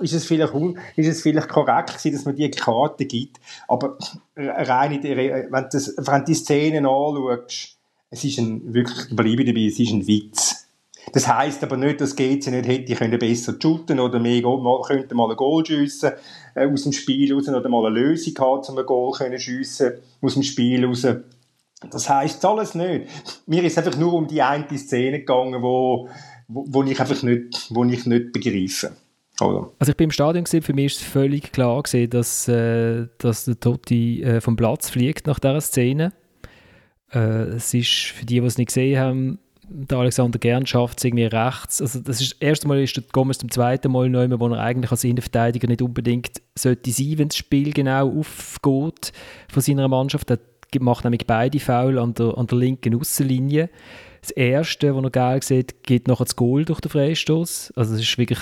ist es vielleicht, ist es vielleicht korrekt dass man die Karte gibt, aber rein in die, wenn, das, wenn du die Szenen anschaust, es ist ein, wirklich, bleibe dabei, es ist ein Witz. Das heisst aber nicht, dass GC nicht hätte können besser shooten oder mehr könnte mal ein Goal schiessen äh, aus dem Spiel raus oder mal eine Lösung haben, um ein Goal können schiessen aus dem Spiel raus. Das heisst alles nicht. Mir ist einfach nur um die eine Szene gegangen, wo, wo, wo ich einfach nicht, wo ich nicht begreife. Oder? Also ich bin im Stadion gesehen, für mich ist es völlig klar gewesen, dass, äh, dass der Totti äh, vom Platz fliegt nach dieser Szene. Äh, es ist für die, die es nicht gesehen haben, der Alexander Gern schafft es irgendwie rechts. Also das ist, das erste Mal ist der Gomez zum zweiten Mal neu, wo er eigentlich als Innenverteidiger nicht unbedingt sollte sein, wenn das Spiel genau aufgeht von seiner Mannschaft. Er macht nämlich beide Foul an der, an der linken Außenlinie. Das erste, was er geil sieht, geht nachher das Goal durch den Freistoß. Also es ist wirklich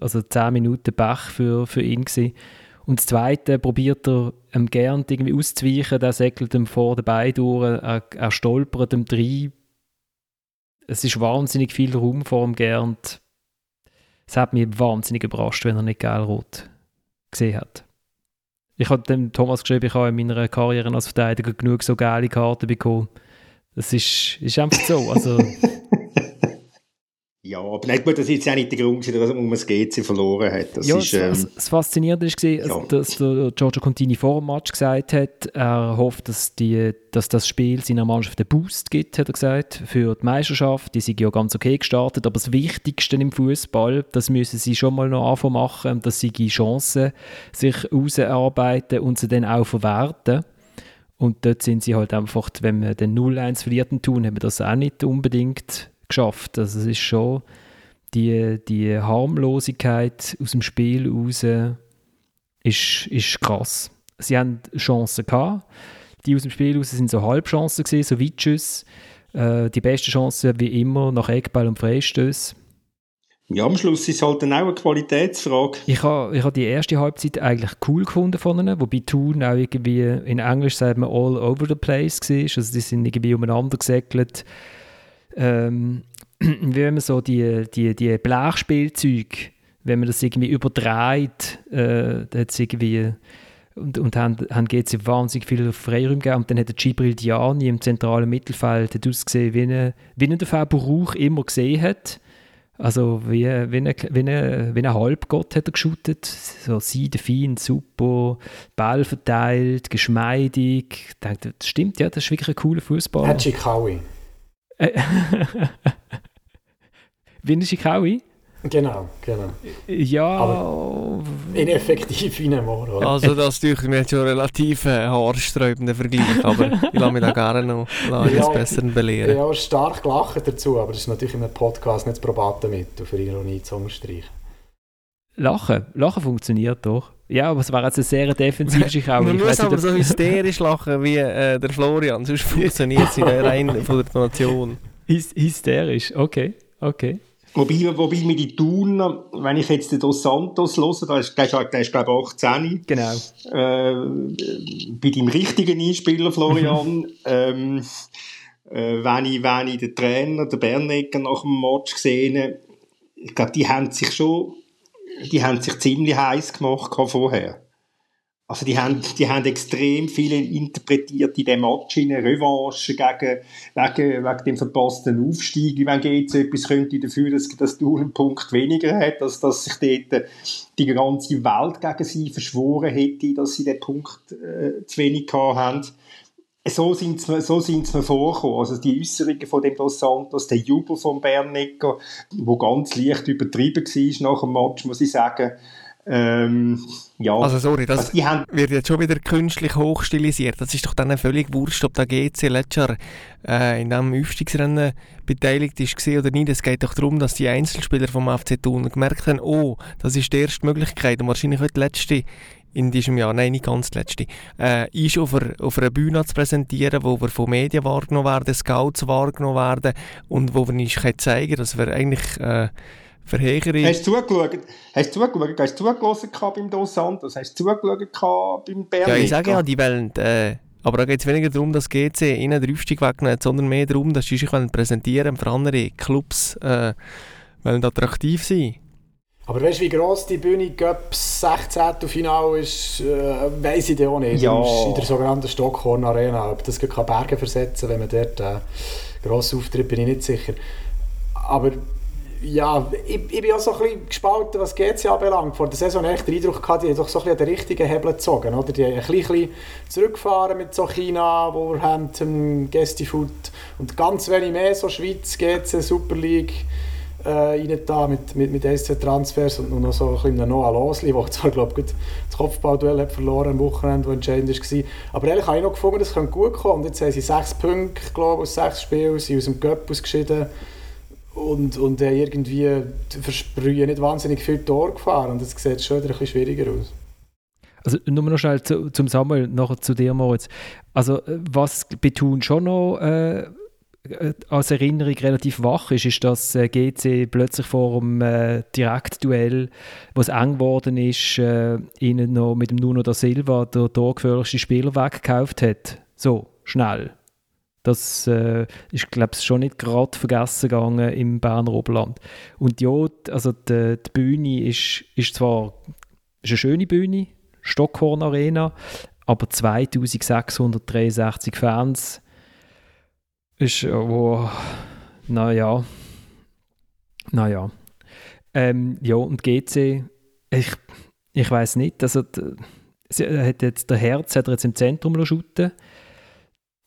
also 10 Minuten Pech für, für ihn gewesen. Und das Zweite probiert er ähm, gern irgendwie auszuweichen, der segelt ihm vor den Beinen durch, er, er stolpert ihm rein. Es ist wahnsinnig viel Raum vor ihm Gernt. Es hat mich wahnsinnig überrascht, wenn er nicht gelb-rot gesehen hat. Ich habe dem Thomas geschrieben, ich habe in meiner Karriere als Verteidiger genug so geile Karten bekommen. Das ist, ist einfach so. Also, Ja, aber nicht gut, das ist jetzt auch nicht der Grund, dass man das GC verloren hat. Das ja, ist, ähm, das, das Faszinierende war, ja. dass der Giorgio Contini vor dem Match gesagt hat, er hofft, dass, die, dass das Spiel seiner Mannschaft einen Boost gibt, hat er gesagt, für die Meisterschaft. Die sind ja ganz okay gestartet, aber das Wichtigste im Fußball, das müssen sie schon mal noch anfangen machen, dass sie die Chancen sich herausarbeiten und sie dann auch verwerten. Und dort sind sie halt einfach, wenn wir den 0-1 verliert tun, haben wir das auch nicht unbedingt geschafft. Also es ist schon die, die Harmlosigkeit aus dem Spiel raus ist, ist krass. Sie haben Chancen gehabt. Die aus dem Spiel raus sind so Halbchancen gewesen, so Weitschüsse. Äh, die beste Chance wie immer nach Eckball und Freistößen. Ja, am Schluss ist es halt dann auch eine Qualitätsfrage. Ich habe ich ha die erste Halbzeit eigentlich cool gefunden von ihnen, wobei Thun auch irgendwie, in Englisch sagt man all over the place war. Also die sind irgendwie umeinander gesäckelt ähm, wenn man so die, die, die Blechspielzeuge, wenn man das irgendwie übertreibt, äh, da irgendwie und, und haben, haben GC wahnsinnig viel Freiräume gegeben. Und dann hat der Gibril Diani im zentralen Mittelfeld hat ausgesehen, wie, eine, wie der Fabio Rauch immer gesehen hat. Also wie, wie, ein, wie, ein, wie ein Halbgott hat er geschootet. So seidefein, super, Ball verteilt, geschmeidig. Ich denke, das stimmt, ja, das ist wirklich ein cooler Fußball. Hat Kaui. wie ein Schikaui? Genau, genau. Ja. Aber ineffektiv Ohr, oder? Also das tue ich mir jetzt schon relativ äh, haarsträubender Vergleich, aber ich lasse mich da gerne noch ja, besser belehren. Habe stark gelacht dazu, aber das ist natürlich in einem Podcast nicht das probate Mittel, für Ironie zu unterstreichen. Lachen? Lachen funktioniert doch. Ja, aber es wäre jetzt eine sehr defensive Schikau. Man muss aber so hysterisch lachen wie äh, der Florian, sonst funktioniert es rein von der Tonation. hysterisch, okay, okay. Wobei, wobei mir die Thun, wenn ich jetzt den Dos Santos höre, der ist, der ist, der ist glaube ich 18. Genau. Äh, bei deinem richtigen Einspieler, Florian, ähm, äh, wenn, ich, wenn ich den Trainer, den Bernecker, nach dem Match gesehen habe, ich glaube, die haben sich schon, die haben sich ziemlich heiß gemacht vorher. Also die haben, die haben extrem viel interpretiert in dem Match in Revanche gegen, wegen, wegen dem verpassten Aufstieg. Wenn GC etwas könnte dafür, dass, dass du einen Punkt weniger hat, dass, dass sich dort die ganze Welt gegen sie verschworen hätte, dass sie den Punkt äh, zu wenig haben. So sind sie so sind's mir vorgekommen. Also die Äußerungen von dem Dos Santos, der Jubel von Bernecker, wo ganz leicht übertrieben war nach dem Match, muss ich sagen, ähm, ja. Also sorry, das also wird jetzt schon wieder künstlich hochstilisiert. Das ist doch dann völlig wurscht, ob der GC letztes Jahr äh, in diesem Aufstiegsrennen beteiligt ist oder nicht. Es geht doch darum, dass die Einzelspieler vom FC Thun gemerkt haben, oh, das ist die erste Möglichkeit und wahrscheinlich auch die letzte in diesem Jahr, nein, nicht ganz die letzte, äh, ist auf, einer, auf einer Bühne zu präsentieren, wo wir von Medien wahrgenommen werden, Scouts wahrgenommen werden und wo wir nicht zeigen können, dass wir eigentlich... Äh, Verhegere. Hast du zugeschaut? Hast du zugeschaut? Hast du zugelassen beim Dos Santos? Hast du zugeschaut beim Berlin? Ja, ich sage ja, die wollen, äh, aber da geht es weniger darum, dass GC ihnen den Aufstieg wegnimmt, sondern mehr darum, dass sie sich präsentieren für andere Clubs, äh, wollen attraktiv sein. Aber weißt du, wie gross die Bühne Cup 16. Final ist, äh, weiss ich auch nicht. Ja. In der sogenannten Stockhorn Arena. Ob das kann Berge versetzen wenn man dort äh, grossen Auftritt bin ich nicht sicher. Aber ja, ich, ich bin auch so ein bisschen gespalten, was GC anbelangt. Vor der Saison hatte ich den Eindruck, gehabt, die haben doch so ein bisschen den richtigen Hebel gezogen. Oder? Die haben ein bisschen zurückgefahren mit so China, Wolverhampton, Gästifood und ganz wenig mehr, so Schweiz, GC, Super League äh, da mit, mit, mit SC-Transfers und noch so ein bisschen Noah Losli, der zwar, glaube ich, das Kopfballduell hat verloren am Wochenende, das entscheidend war. Aber ehrlich habe ich noch gefunden, das könnte gut kommen. Und jetzt haben sie sechs Punkte, glaube ich, aus sechs Spielen, sind aus dem Cup ausgeschieden und, und äh, irgendwie versprühen nicht wahnsinnig viel Tor gefahren und das sieht schon wieder ein bisschen schwieriger aus. Also nur noch schnell zu, zum Sammeln, nachher zu dir, Moritz. Also äh, was betont schon noch äh, als Erinnerung relativ wach ist, ist, dass äh, GC plötzlich vor dem äh, Direktduell, wo es eng geworden ist, äh, ihnen noch mit dem Nuno da Silva der torgefährlichste Spieler weggekauft hat. So, schnell. Das äh, ist, glaube ich, schon nicht gerade vergessen gegangen im Berner Oberland. Und ja, also die, die Bühne ist, ist zwar ist eine schöne Bühne, Stockhorn Arena, aber 2663 Fans ist, oh, naja, naja. Ähm, ja, und GC, ich, ich weiß nicht, also die, sie hat jetzt, der Herz hat er jetzt im Zentrum shooten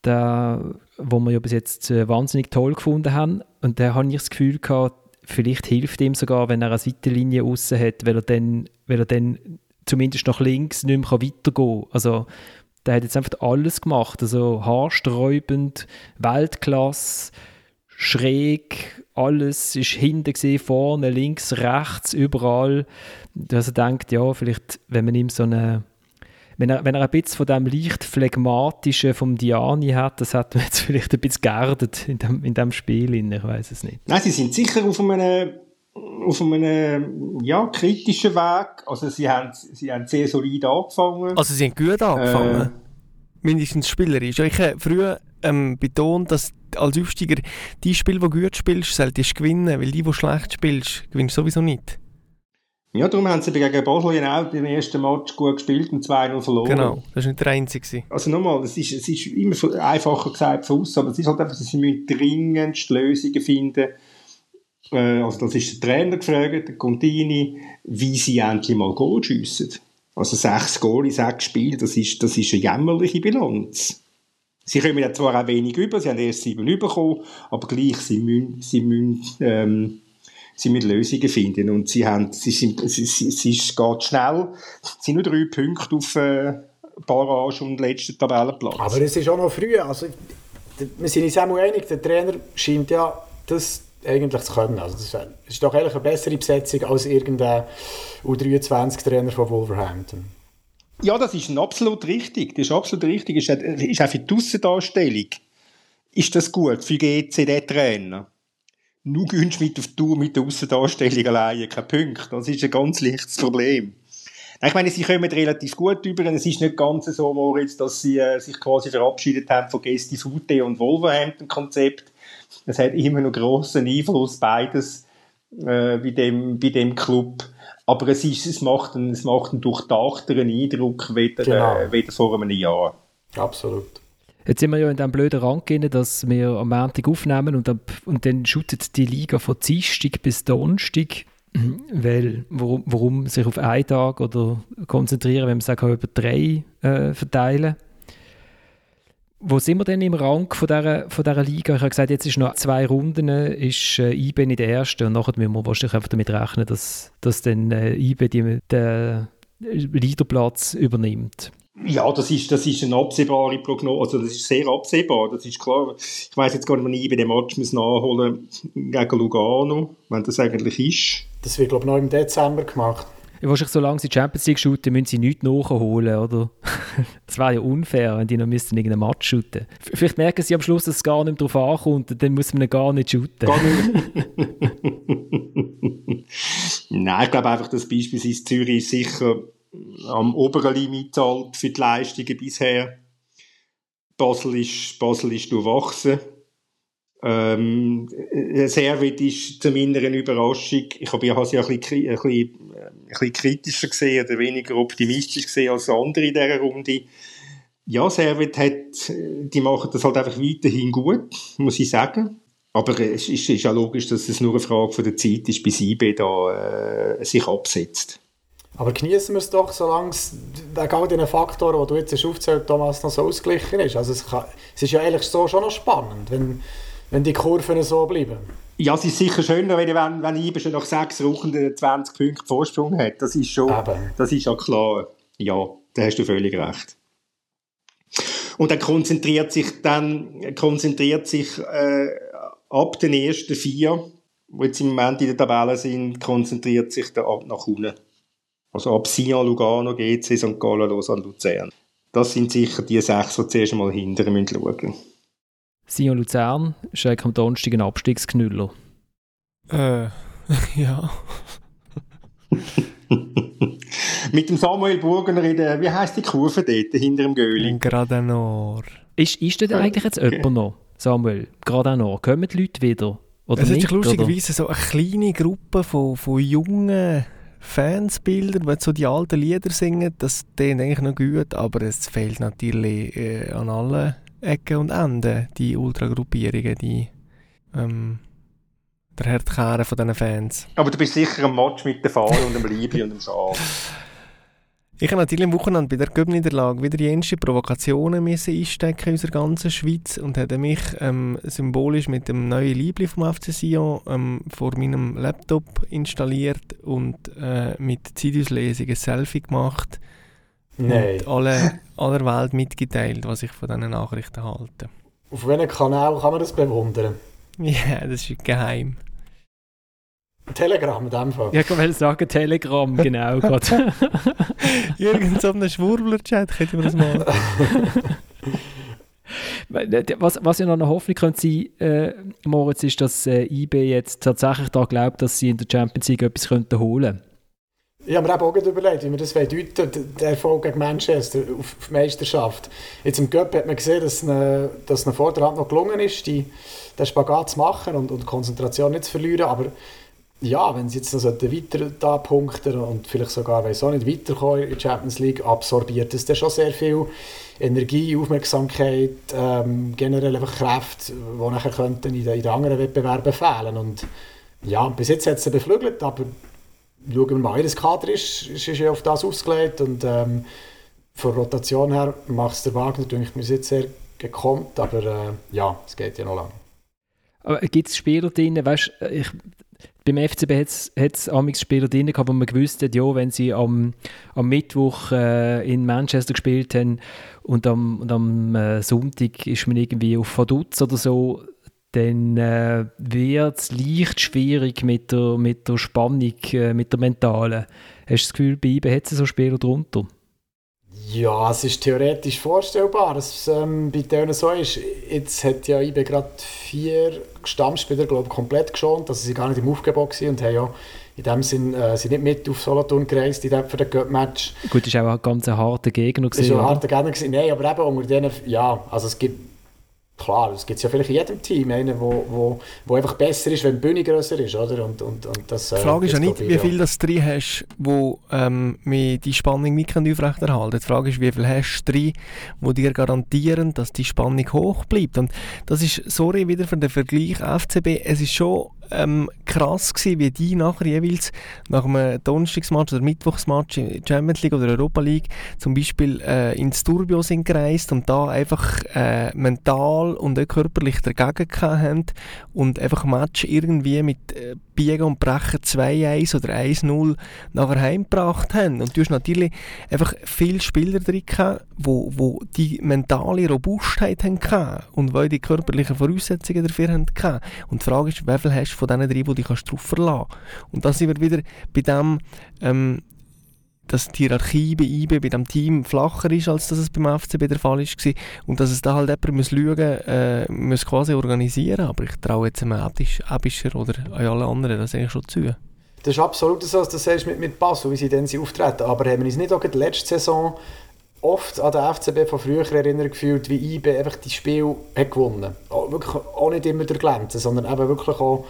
der, wo wir ja bis jetzt äh, wahnsinnig toll gefunden haben. Und da habe ich das Gefühl gehabt, vielleicht hilft ihm sogar, wenn er eine Seitenlinie außen hat, weil er dann, weil er dann zumindest nach links nicht mehr weitergehen kann. Also der hat jetzt einfach alles gemacht, also haarsträubend, Weltklasse, schräg, alles ist hinten gesehen, vorne, links, rechts, überall. Dass er denkt, ja, vielleicht, wenn man ihm so eine wenn er, wenn er ein bisschen von dem leicht phlegmatischen vom Diani hat, das hat man jetzt vielleicht ein bisschen geerdet in dem, in dem Spiel, ich weiß es nicht. Nein, sie sind sicher auf einem, auf einem ja, kritischen Weg. Also sie haben, sie haben sehr solid angefangen. Also sie haben gut angefangen? Äh, Mindestens spielerisch. Ich habe früher ähm, betont, dass als Aufsteiger die Spiel, die gut spielst, solltest gewinnen, weil die, die schlecht spielst, gewinnst sowieso nicht. Ja, darum haben sie gegen Bosnien auch im ersten Match gut gespielt und 2-0 verloren. Genau, das war nicht der einzige. Also nochmal, es ist, es ist immer einfacher gesagt von uns, aber es ist halt einfach, sie müssen dringendst Lösungen finden. Äh, also das ist der Trainer gefragt, der Contini, wie sie endlich mal Goal schiessen. Also sechs Goal in sechs Spielen, das ist, das ist eine jämmerliche Bilanz. Sie kommen ja zwar auch wenig über, sie haben erst sieben bekommen, aber gleich, sie müssen, sie müssen, ähm, sie müssen Lösungen finden. Und sie haben, sie sind, sie, sie, sie geht schnell, es sind nur drei Punkte auf äh, Barrage und letzten Tabellenplatz. Aber es ist auch noch früh, also wir sind uns auch einig, der Trainer scheint ja das eigentlich zu können. Also das ist doch eigentlich eine bessere Besetzung als irgendein U23-Trainer von Wolverhampton. Ja, das ist absolut richtig. Das ist absolut richtig. Das ist auch für die Aussendarstellung ist das gut für GC, den Trainer. Nur gönnst mit auf Tour mit der Aussendarstellung alleine keine Punkte. Das ist ein ganz leichtes Problem. Ich meine, sie kommen relativ gut über. Es ist nicht ganz so, Moritz, dass sie äh, sich quasi verabschiedet haben von Gesti Fute und Wolverhampton-Konzept. Es hat immer noch grossen Einfluss, beides, äh, bei, dem, bei dem Club. Aber es, ist, es, macht einen, es macht einen durchdachteren Eindruck, weder, genau. äh, weder vor einem Jahr. Absolut. Jetzt sind wir ja in diesem blöden Rang drin, dass wir am Montag aufnehmen und, ab, und dann shootet die Liga von Dienstag bis Donnerstag. Weil, warum, warum, sich auf einen Tag oder konzentrieren, wenn man sagen über drei äh, verteilen? Wo sind wir denn im Rang von dieser, von dieser Liga? Ich habe gesagt, jetzt ist noch zwei Runden, ist äh, IBE in der ersten und nachher müssen wir wahrscheinlich einfach damit rechnen, dass, dass dann äh, IBE die, den Leaderplatz übernimmt. Ja, das ist, das ist eine absehbare Prognose, also das ist sehr absehbar, das ist klar. Ich weiß jetzt gar nicht, wann IBE den Match muss nachholen gegen Lugano, wenn das eigentlich ist. Das wird, glaube ich, noch im Dezember gemacht. Wahrscheinlich, solange sie Champions League shooten, müssen sie nichts nachholen, oder? das wäre ja unfair, wenn die noch müssten irgendeinen Match shooten. Vielleicht merken sie am Schluss, dass es gar nicht darauf ankommt und dann muss man gar nicht shooten. Gar nicht. Nein, ich glaube einfach, dass beispielsweise Zürich sicher am oberen Limit zahlt für die Leistungen bisher. Basel ist, Basel ist durchwachsen. Ähm, Servet ist zu meiner Überraschung, ich habe ja sie ein bisschen, ein, bisschen, ein bisschen kritischer gesehen oder weniger optimistisch gesehen als andere in dieser Runde. Ja, Servet hat, die machen das halt einfach weiterhin gut, muss ich sagen. Aber es ist, ist ja logisch, dass es nur eine Frage von der Zeit ist, bis IB da äh, sich absetzt. Aber genießen wir es doch, solange es wegen all diesen Faktoren, die du jetzt aufzählt Thomas, noch so ausgeglichen ist. Also es, kann, es ist ja eigentlich so schon noch spannend, wenn wenn die Kurven so bleiben. Ja, es ist sicher schöner, wenn, wenn, wenn Ibe schon nach sechs Wochen 20 Punkte Vorsprung hat. Das ist schon, Eben. das ist ja klar. Ja, da hast du völlig recht. Und dann konzentriert sich dann konzentriert sich äh, ab den ersten vier, die jetzt im Moment in der Tabelle sind, konzentriert sich der ab nach unten. Also ab Sion, Lugano, GC, St. Gallen, Lausanne, Luzern. Das sind sicher die sechs, die zuerst einmal hinter schauen müssen. Sion Luzern ist eigentlich am Donnerstag ein Abstiegsknüller. Äh, ja. Mit dem Samuel Burgener in der, wie heisst die Kurve dort, hinter dem Göli? Gradanor. Ist, ist denn eigentlich jetzt okay. jemand noch, Samuel? Gradanor? Kommen die Leute wieder? Oder es ist nicht, lustigerweise so eine kleine Gruppe von, von jungen Fans bilden, die so die alten Lieder singen. Das klingt eigentlich noch gut, aber es fehlt natürlich äh, an allen Ecken und Enden, die Ultragruppierungen, die ähm, der Herdkehren von diesen Fans. Aber du bist sicher ein Match mit der Fahne und dem Liebe und dem Schal. Ich habe natürlich am Wochenende bei der Göbniederlage wieder jenste Provokationen müssen einstecken in unserer ganzen Schweiz und habe mich ähm, symbolisch mit dem neuen Liebling vom FC Sion ähm, vor meinem Laptop installiert und äh, mit Zeitauslesung ein Selfie gemacht Nein. und alle, aller Welt mitgeteilt, was ich von diesen Nachrichten halte. Auf welchem Kanal kann man das bewundern? Ja, das ist geheim. Telegram in dem Fall. Ja, ich kann sagen Telegram, genau. Irgend so einen Schwurbler-Chat könnte man das machen. was, was ja noch eine Hoffnung könnte sein, äh, Moritz, ist, dass äh, IB jetzt tatsächlich da glaubt, dass sie in der Champions League etwas könnten holen könnten. Ich habe mir auch überlegt, wie wir das deuten der Erfolg gegen Manchester auf die Meisterschaft. Jetzt im Cup hat man gesehen, dass eine, dass eine Vorderhand noch gelungen ist, die, den Spagat zu machen und, und Konzentration nicht zu verlieren. Aber ja, wenn sie jetzt noch weiter da punkten und vielleicht sogar, weiß auch nicht, weiterkommen in der Champions League, absorbiert das dann schon sehr viel Energie, Aufmerksamkeit, ähm, generell einfach Kräfte, die nachher könnten in den, in den anderen Wettbewerben fehlen. Und ja, bis jetzt hat es beflügelt, aber schauen wir mal, wie das Kader ist, ist, ist ja auf das ausgelegt und ähm, von Rotation her macht es der Wagner, denke ich, mir jetzt sehr gekommt, aber äh, ja, es geht ja noch lange. Gibt es Spieler drin, weißt ich, beim FCB hat es Spieler drin gehabt, wo man gewusst hat, ja, wenn sie am, am Mittwoch äh, in Manchester gespielt haben und am, und am äh, Sonntag ist man irgendwie auf Vaduz oder so, dann äh, wird es leicht schwierig mit der, mit der Spannung, äh, mit der mentalen. Hast du das Gefühl, bei IBE hat es so Spieler drunter? Ja, es ist theoretisch vorstellbar, dass es ähm, bei denen so ist. Jetzt hat ja IBE gerade vier Stammspieler glaube komplett geschont, dass sie gar nicht im Aufgebot waren und haben ja in dem Sinn äh, sind nicht mit auf Solothurn gereist in dem, für den Cup-Match. Gut, das war auch ein ganz harter Gegner. Das war ein harter Gegner. Nein, aber eben unter denen, ja, also es gibt klar, es gibt ja vielleicht in jedem Team einen, wo, wo, wo einfach besser ist, wenn die Bühne grösser ist, oder? Und, und, und das, äh, die Frage ist ja nicht, wie viel das drin hast, wo ähm, die Spannung nicht aufrechterhalten kann. Die Frage ist, wie viel hast du drin, wo dir garantieren, dass die Spannung hoch bleibt. Und das ist, sorry wieder für den Vergleich FCB, es ist schon ähm, krass gewesen, wie die nachher jeweils nach einem Donnerstagsmatch oder Mittwochsmatch in Champions League oder Europa League zum Beispiel äh, ins Turbio sind gereist und da einfach äh, mental und auch körperlich dagegen haben und einfach ein Match irgendwie mit äh, Biegen und Brechen 2-1 oder 1-0 nachher heimgebracht haben. Und du hast natürlich einfach viele Spieler drin gehabt, wo, wo die mentale Robustheit hatten und weil die körperlichen Voraussetzungen dafür hatten. Und die Frage ist, wie viel hast du von diesen drei, die dich drauf verlassen kannst. Und da sind wir wieder bei dem, ähm, dass die Hierarchie bei IB, bei dem Team flacher ist, als dass es beim FCB der Fall war. Und dass es da halt jemand muss schauen äh, muss, quasi organisieren. Aber ich traue jetzt einem Abischer oder alle anderen das eigentlich schon zu. Das ist absolut so, was du sagst mit, mit Basel, wie sie dann auftreten. Aber haben wir uns nicht auch in der letzten Saison oft an den FCB von früher erinnert gefühlt, wie IB einfach die Spiel hat gewonnen hat. Wirklich auch nicht immer durch Glänzen, sondern eben wirklich auch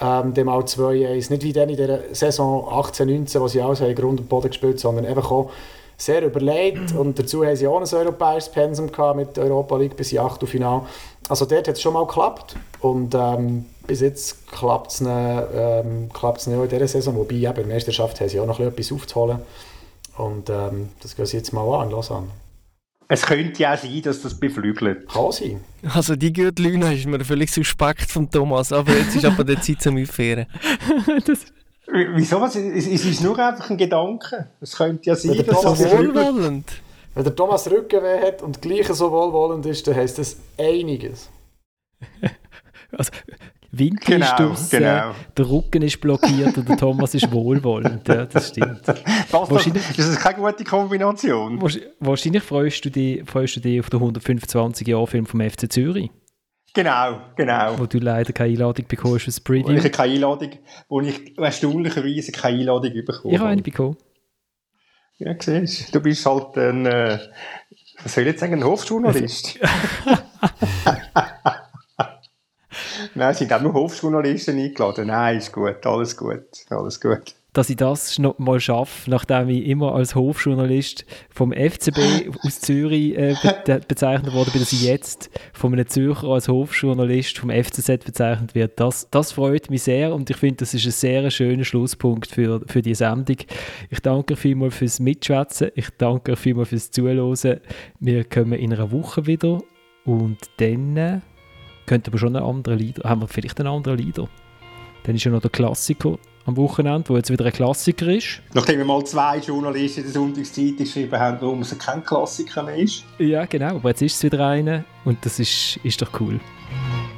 ähm, dem auch 2-1. Nicht wie dann in der Saison 18-19, wo sie alles haben Grund und Boden gespielt sondern einfach auch sehr überlegt. Und dazu haben sie auch ein europäisches Pensum gehabt mit der Europa League bis in Achtelfinale. Also dort hat es schon mal geklappt. Und ähm, bis jetzt klappt es ähm, nicht auch in dieser Saison. Wobei eben in der Meisterschaft haben sie auch noch etwas aufzuholen. Und ähm, das gehen sie jetzt mal an, los an. Es könnte ja sein, dass das beflügelt. Kann sein. Also die gute Lüne ist mir völlig suspekt von Thomas, aber jetzt ist aber der Zeit zum Aufhören. Wieso? Es, es ist nur einfach ein Gedanke. Es könnte ja sein, dass Thomas so wohlwollend. Wenn der Thomas Rückenweh hat und gleich so wohlwollend ist, dann heisst das einiges. also, Winkel genau, genau. der Rücken ist blockiert und der Thomas ist wohlwollend. Ja, das stimmt. Das, wahrscheinlich, das ist keine gute Kombination. Wahrscheinlich freust du dich, freust du dich auf den 125-Jahr-Film vom FC Zürich. Genau, genau. Wo du leider keine Einladung bekommst fürs Preview. Wo ich keine Einladung, wo ich erstaunlicherweise keine Einladung bekomme. Ich habe eine bekommen. Ja, siehst du, bist halt ein, äh, was soll ich jetzt sagen, ein Hofjournalist. Nein, sind auch nur Hofjournalisten eingeladen. Nein, ist gut, alles gut, alles gut. Dass ich das noch mal schaffe, nachdem ich immer als Hofjournalist vom FCB aus Zürich äh, be bezeichnet wurde, bin, dass ich jetzt von einem Zürcher als Hofjournalist vom FCZ bezeichnet wird. Das, das freut mich sehr und ich finde, das ist ein sehr schöner Schlusspunkt für, für die Sendung. Ich danke vielmals fürs Mitschwätzen, ich danke euch vielmals fürs Zuhören. Wir kommen in einer Woche wieder und dann könnte aber schon einen anderen Leader, haben wir vielleicht einen anderen Leader. Dann ist ja noch der Klassiker am Wochenende, wo jetzt wieder ein Klassiker ist. Nachdem wir mal zwei Journalisten in der Sonntagszeit geschrieben haben, warum es kein Klassiker mehr ist. Ja, genau, aber jetzt ist es wieder einer und das ist, ist doch cool.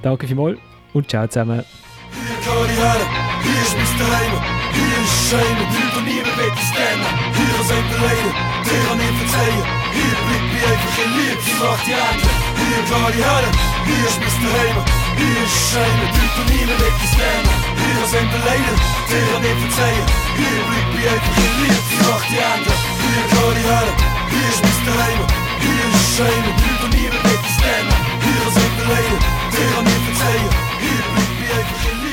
Danke vielmals und ciao zusammen. Hier kann ich her, hier ist mein Daheim, hier ist Schein, Leute, die niemand will scannen. Hier sind wir Leiden, dir kann ich verzeihen, hier bleibt mir einfach in Liebe, die macht die Hände. Hier klar die Herren, hier ist mein Daheim, hier ist Scheine, Leute und niemand wird uns lernen. Hier sind wir leider, dir nicht verzeihen, hier bleibt bei einfach in Liebe, die macht die Ende. Hier klar die Herren, hier ist mein Daheim, hier ist Scheine, Leute und niemand wird uns lernen. Hier sind wir leider, dir nicht verzeihen, hier bleibt bei einfach in Liebe.